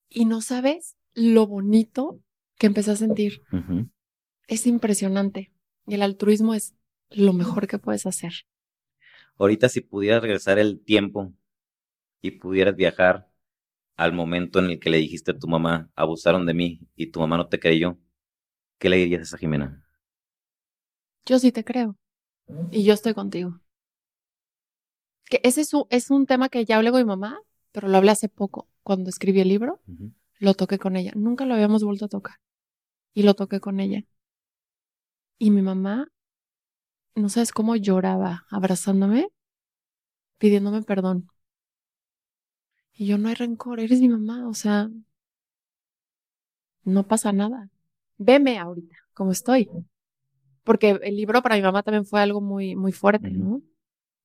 y no sabes lo bonito que empecé a sentir. Es impresionante. Y el altruismo es lo mejor que puedes hacer. Ahorita si pudieras regresar el tiempo y pudieras viajar al momento en el que le dijiste a tu mamá, abusaron de mí y tu mamá no te creyó, ¿qué le dirías a esa Jimena? Yo sí te creo. Y yo estoy contigo que ese es un, es un tema que ya hablé con mi mamá, pero lo hablé hace poco, cuando escribí el libro, lo toqué con ella. Nunca lo habíamos vuelto a tocar. Y lo toqué con ella. Y mi mamá, no sabes cómo lloraba abrazándome, pidiéndome perdón. Y yo no hay rencor, eres mi mamá, o sea, no pasa nada. Veme ahorita, como estoy. Porque el libro para mi mamá también fue algo muy, muy fuerte, ¿no?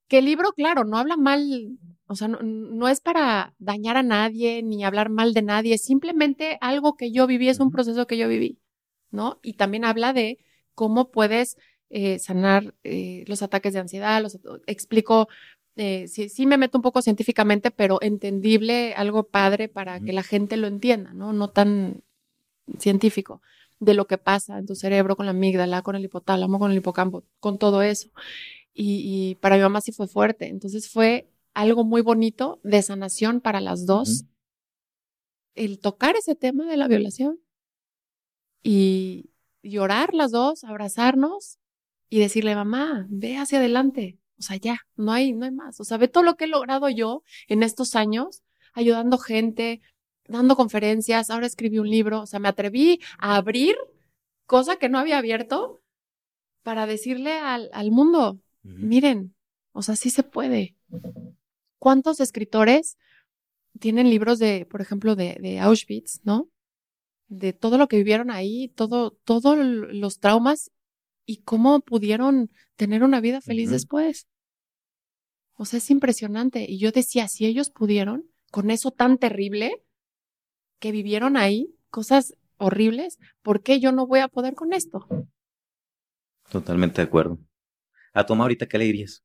Que el libro, claro, no habla mal, o sea, no, es para dañar a nadie ni hablar mal de nadie, simplemente algo que yo viví, es un proceso que yo viví, ¿no? Y también habla de cómo puedes eh, sanar eh, los ataques de ansiedad, los, explico, eh, sí, sí, me meto un poco científicamente, pero entendible, algo padre para que la gente lo entienda, ¿no? No tan científico de lo que pasa en tu cerebro con la amígdala, con el hipotálamo, con el hipocampo, con todo eso y, para mi mamá sí fue fuerte. Entonces fue algo muy bonito de sanación para las dos. El tocar ese tema de la violación y llorar las dos, abrazarnos y decirle, mamá, ve hacia adelante. O sea, ya, no hay, no hay más. O sea, ve todo lo que he logrado yo en estos años, ayudando gente, dando conferencias, ahora escribí un libro. O sea, me atreví a abrir cosa que no había abierto para decirle al, al mundo, Miren, o sea, sí se puede. ¿Cuántos escritores tienen libros de, por ejemplo, de, Auschwitz, ¿no? De todo lo que vivieron ahí, todo, todos los traumas y cómo pudieron tener una vida feliz después. O sea, es impresionante. Y yo decía, si ellos pudieron, con eso tan terrible que vivieron ahí, cosas horribles, ¿por qué yo no voy a poder con esto? Totalmente de acuerdo. A tu ahorita, ¿qué le dirías?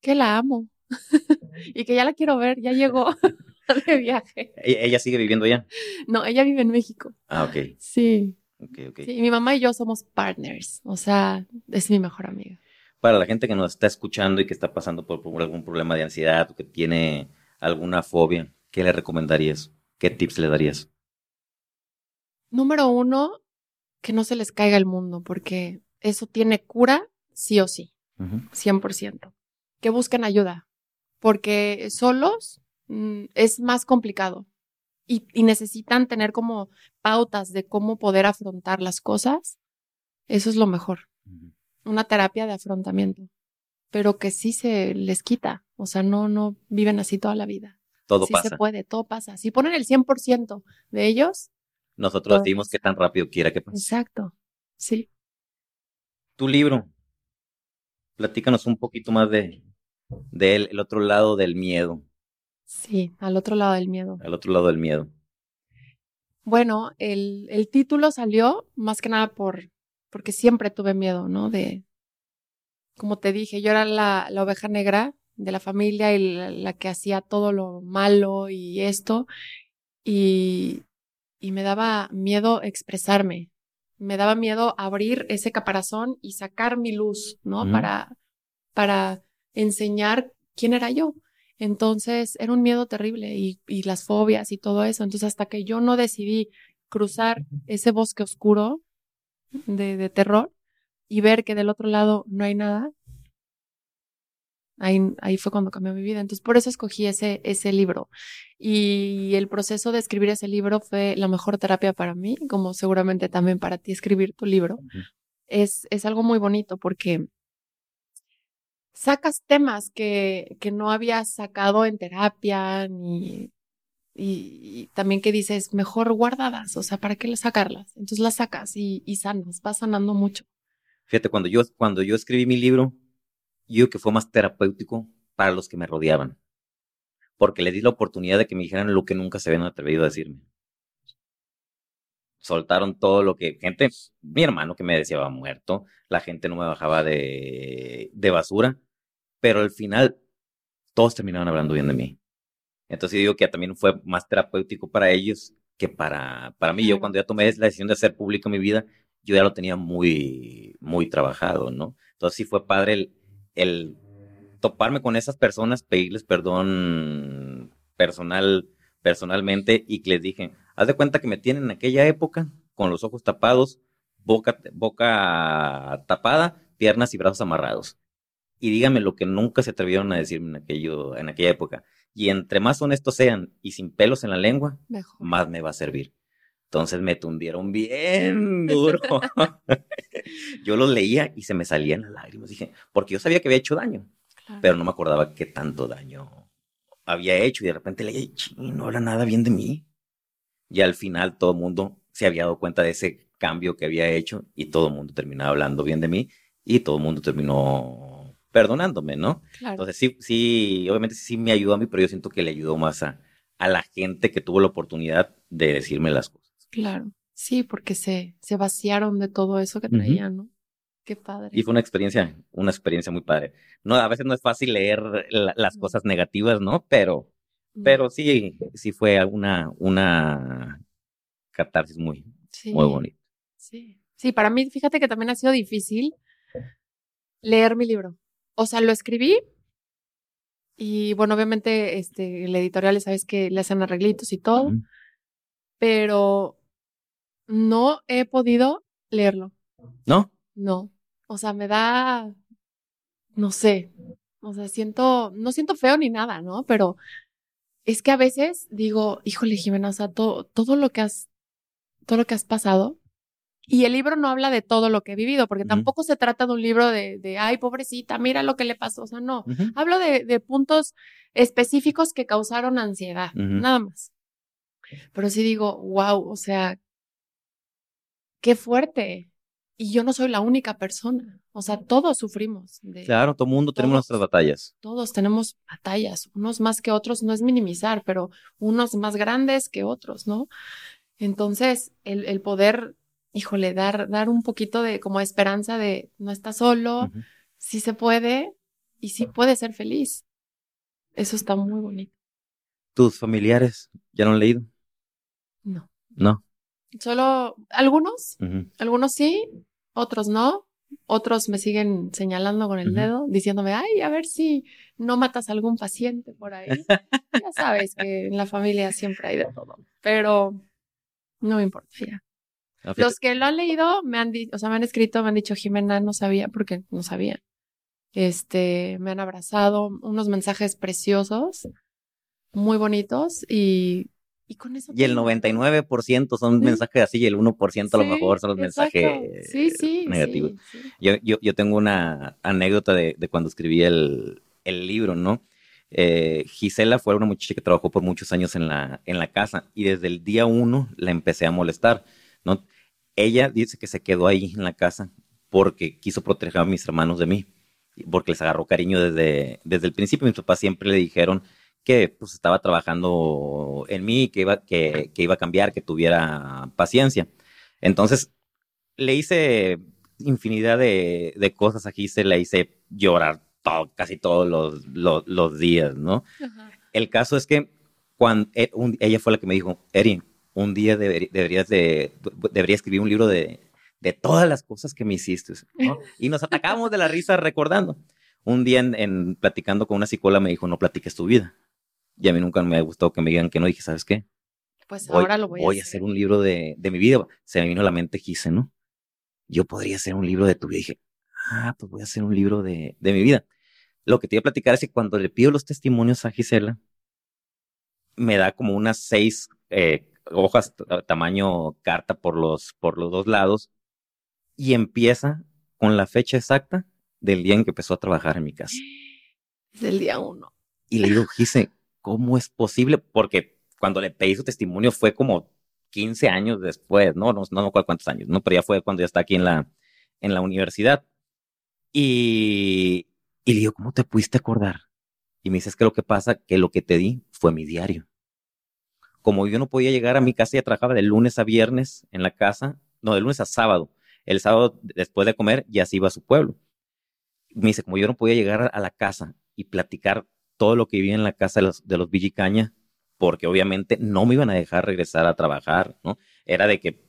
Que la amo y que ya la quiero ver, ya llegó de viaje. ¿E-, ¿Ella sigue viviendo allá? No, ella vive en México. Ah, ok. Sí. Okay, okay. Sí, mi mamá y yo somos partners, o sea, es mi mejor amiga. Para la gente que nos está escuchando y que está pasando por, algún problema de ansiedad o que tiene alguna fobia, ¿qué le recomendarías? ¿Qué tips le darías? Número uno, que no se les caiga el mundo, porque eso tiene cura sí o sí. 100%. Que busquen ayuda, porque solos mm, es más complicado y, necesitan tener como pautas de cómo poder afrontar las cosas. Eso es lo mejor. Una terapia de afrontamiento, pero que sí se les quita. O sea, no, no viven así toda la vida. Todo sí pasa. se puede, todo pasa. Si ponen el 100% de ellos. Nosotros decimos que tan rápido quiera que pase. Exacto, sí. Tu libro, platícanos un poquito más de, del el otro lado del miedo. Sí, al otro lado del miedo. Al otro lado del miedo. Bueno, el, el título salió más que nada por, porque siempre tuve miedo, ¿no? De, como te dije, yo era la, la oveja negra de la familia y la, que hacía todo lo malo y esto. Y, y me daba miedo expresarme. Me daba miedo abrir ese caparazón y sacar mi luz, ¿no? Para, para enseñar quién era yo. Entonces era un miedo terrible y, y, las fobias y todo eso. Entonces hasta que yo no decidí cruzar ese bosque oscuro de, de terror y ver que del otro lado no hay nada, Ahí, ahí, fue cuando cambió mi vida. Entonces, por eso escogí ese, ese libro. Y el proceso de escribir ese libro fue la mejor terapia para mí, como seguramente también para ti escribir tu libro. es, es algo muy bonito porque sacas temas que, que no habías sacado en terapia ni y, también que dices mejor guardadas, o sea, ¿para qué sacarlas? Entonces las sacas y, y sanas, vas sanando mucho. Fíjate, cuando yo, cuando yo escribí mi libro, yo que fue más terapéutico para los que me rodeaban, porque le di la oportunidad de que me dijeran lo que nunca se habían atrevido a decirme. Soltaron todo lo que, gente, mi hermano que me decía muerto, la gente no me bajaba de, de basura, pero al final todos terminaron hablando bien de mí. Entonces digo que también fue más terapéutico para ellos que para, para mí. Yo cuando ya tomé la decisión de hacer público mi vida, yo ya lo tenía muy, muy trabajado, ¿no? Entonces sí fue padre el, el toparme con esas personas, pedirles perdón personal, personalmente y que les dije, haz de cuenta que me tienen en aquella época con los ojos tapados, boca, boca tapada, piernas y brazos amarrados. Y díganme lo que nunca se atrevieron a decirme en, aquello, en aquella época. Y entre más honestos sean y sin pelos en la lengua, más me va a servir. Entonces me tundieron bien duro. yo los leía y se me salían las lágrimas. Dije, porque yo sabía que había hecho daño, pero no me acordaba qué tanto daño había hecho. Y de repente leía, y no habla nada bien de mí. Y al final todo el mundo se había dado cuenta de ese cambio que había hecho y todo el mundo terminaba hablando bien de mí y todo el mundo terminó perdonándome, ¿no? Entonces sí, sí, obviamente sí me ayudó a mí, pero yo siento que le ayudó más a, a la gente que tuvo la oportunidad de decirme las cosas. Claro. Sí, porque se, se vaciaron de todo eso que traían, ¿no? Qué padre. Y fue una experiencia, una experiencia muy padre. No, a veces no es fácil leer las cosas negativas, ¿no? Pero, pero sí, sí fue una, una catarsis muy, muy bonita. Sí. Sí, para mí, fíjate que también ha sido difícil leer mi libro. O sea, lo escribí y bueno, obviamente, este, el editorial, sabes que le hacen arreglitos y todo, pero no he podido leerlo. ¿No? No. O sea, me da, no sé, o sea, siento, no siento feo ni nada, ¿no? Pero es que a veces digo, híjole, Jimena, o sea, todo, todo lo que has, todo lo que has pasado. Y el libro no habla de todo lo que he vivido, porque tampoco se trata de un libro de, de, ay, pobrecita, mira lo que le pasó. O sea, no. Hablo de, de, puntos específicos que causaron ansiedad, nada más. Pero sí digo, wow, o sea, qué fuerte. Y yo no soy la única persona. O sea, todos sufrimos. claro, todo mundo tenemos nuestras batallas. Todos tenemos batallas, unos más que otros, no es minimizar, pero unos más grandes que otros, ¿no? Entonces, el, el poder, híjole, dar, dar un poquito de como esperanza de no estás solo, sí se puede y sí puede ser feliz. Eso está muy bonito. ¿Tus familiares ya lo han leído? No. No. Solo algunos, algunos sí, otros no. Otros me siguen señalando con el dedo, diciéndome, ay, a ver si no matas a algún paciente por ahí. ya sabes que en la familia siempre hay de todo, pero no me importa. Ya. Ah, Los que lo han leído me han dicho, o sea, me han escrito, me han dicho, Jimena, no sabía porque no sabía. Este, me han abrazado, unos mensajes preciosos, muy bonitos y y con eso. Y el 99% son mensajes así y el 1% a lo mejor son los mensajes negativos. Yo, yo, yo, tengo una anécdota de, de cuando escribí el, el libro, ¿no? Eh, Gisela fue una muchacha que trabajó por muchos años en la, en la casa y desde el día uno la empecé a molestar, ¿no? Ella dice que se quedó ahí en la casa porque quiso proteger a mis hermanos de mí. porque les agarró cariño desde, desde el principio. Mis papás siempre le dijeron que pues estaba trabajando en mí, que iba, que, que iba a cambiar, que tuviera paciencia. Entonces, le hice infinidad de, de cosas aquí, se le hice llorar todo, casi todos los, los, días, ¿no? El caso es que cuando eh, ella fue la que me dijo, Eri, un día deberías, de, debería escribir un libro de, de todas las cosas que me hiciste, ¿no? Y nos atacamos de la risa recordando. Un día en, platicando con una psicóloga me dijo, no platiques tu vida. Y a mí nunca me ha gustado que me digan que no. dije, ¿sabes qué? Pues ahora lo voy, a hacer. Voy a hacer un libro de, de mi vida. Se me vino a la mente, quise, ¿no? Yo podría hacer un libro de tu vida. dije, ah, pues voy a hacer un libro de, de mi vida. Lo que te iba a platicar es que cuando le pido los testimonios a Gisela, me da como unas seis eh, hojas tamaño carta por los, por los dos lados y empieza con la fecha exacta del día en que empezó a trabajar en mi casa. Es el día uno. Y le digo, Gise, ¿cómo es posible? Porque cuando le pedí su testimonio fue como 15 años después, no, no, no acuerdo cuántos años, no, pero ya fue cuando ya está aquí en la, en la universidad. Y, y le digo, ¿cómo te pudiste acordar? Y me dice, es que lo que pasa, que lo que te di fue mi diario. Como yo no podía llegar a mi casa, ya trabajaba de lunes a viernes en la casa, no, de lunes a sábado. El sábado, después de comer, ya se iba a su pueblo. Me dice, como yo no podía llegar a la casa y platicar todo lo que vivía en la casa de los, de los Villicaña, porque obviamente no me iban a dejar regresar a trabajar, ¿no? Era de que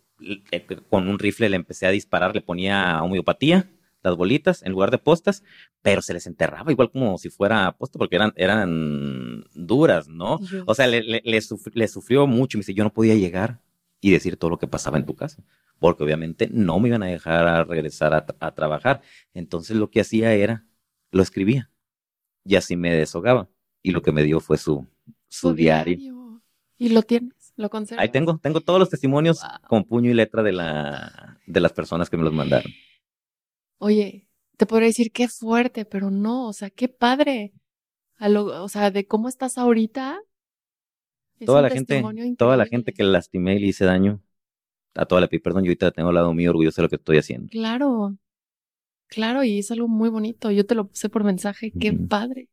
eh, con un rifle le empecé a disparar, le ponía homeopatía, las bolitas en lugar de postas, pero se les enterraba igual como si fuera posta porque eran, eran duras, ¿no? O sea, le, le, sufrió mucho. Me dice, yo no podía llegar y decir todo lo que pasaba en tu casa, porque obviamente no me iban a dejar a regresar a, trabajar. Entonces lo que hacía era, lo escribía y así me deshogaba. Y lo que me dio fue su, su, diario. ¿Y lo tienes? ¿Lo conservas? Ahí tengo, tengo todos los testimonios con puño y letra de, la, de las personas que me los mandaron. Oye, te podría decir qué fuerte, pero no, o sea, qué padre. o sea, de cómo estás ahorita. toda la gente, toda la gente que lastimé y le hice daño, a toda la perdón, yo ahorita tengo al lado mío orgulloso de lo que estoy haciendo. Claro, claro, y es algo muy bonito. Yo te lo puse por mensaje, qué padre.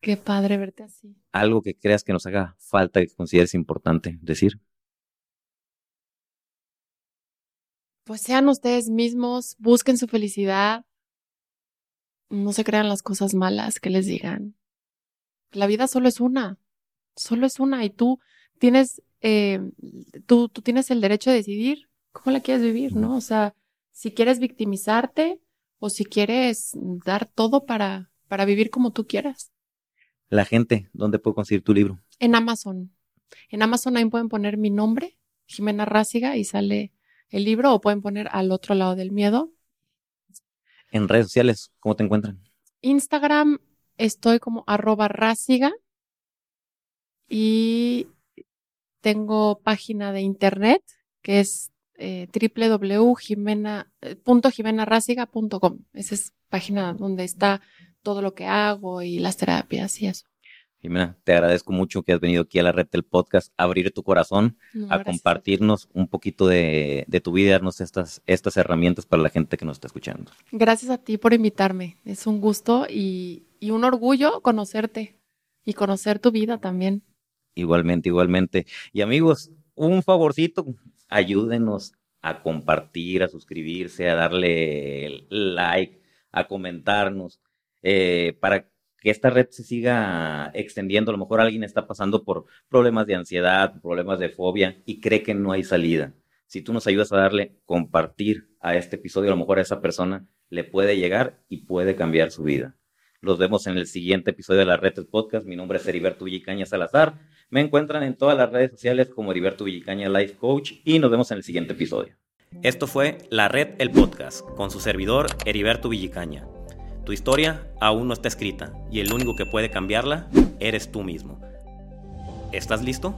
Qué padre verte así. Algo que creas que nos haga falta, que consideres importante decir. pues sean ustedes mismos, busquen su felicidad, no se crean las cosas malas que les digan. La vida solo es una, solo es una y tú tienes, eh, tú, tú tienes el derecho de decidir cómo la quieres vivir, ¿no? O sea, si quieres victimizarte o si quieres dar todo para, para vivir como tú quieras. La gente, ¿dónde puedo conseguir tu libro? En Amazon. En Amazon ahí pueden poner mi nombre, Jimena Rásiga, y sale el libro o pueden poner al otro lado del miedo. En redes sociales, ¿cómo te encuentran? Instagram estoy como arroba rásiga y tengo página de internet que es eh, www.jimenarrásiga.com. Esa es página donde está todo lo que hago y las terapias y eso. Jimena, te agradezco mucho que has venido aquí a la red del podcast a abrir tu corazón, a compartirnos un poquito de, tu vida darnos estas, estas herramientas para la gente que nos está escuchando. Gracias a ti por invitarme. Es un gusto y, y un orgullo conocerte y conocer tu vida también. Igualmente, igualmente. Y amigos, un favorcito, ayúdenos a compartir, a suscribirse, a darle like, a comentarnos, eh, para que esta red se siga extendiendo. A lo mejor alguien está pasando por problemas de ansiedad, problemas de fobia y cree que no hay salida. Si tú nos ayudas a darle compartir a este episodio, a lo mejor a esa persona le puede llegar y puede cambiar su vida. Los vemos en el siguiente episodio de la red del podcast. Mi nombre es Heriberto Villicaña Salazar. Me encuentran en todas las redes sociales como Heriberto Villicaña Life Coach y nos vemos en el siguiente episodio. Esto fue La Red El Podcast con su servidor Heriberto Villicaña. Tu historia aún no está escrita y el único que puede cambiarla eres tú mismo. ¿Estás listo?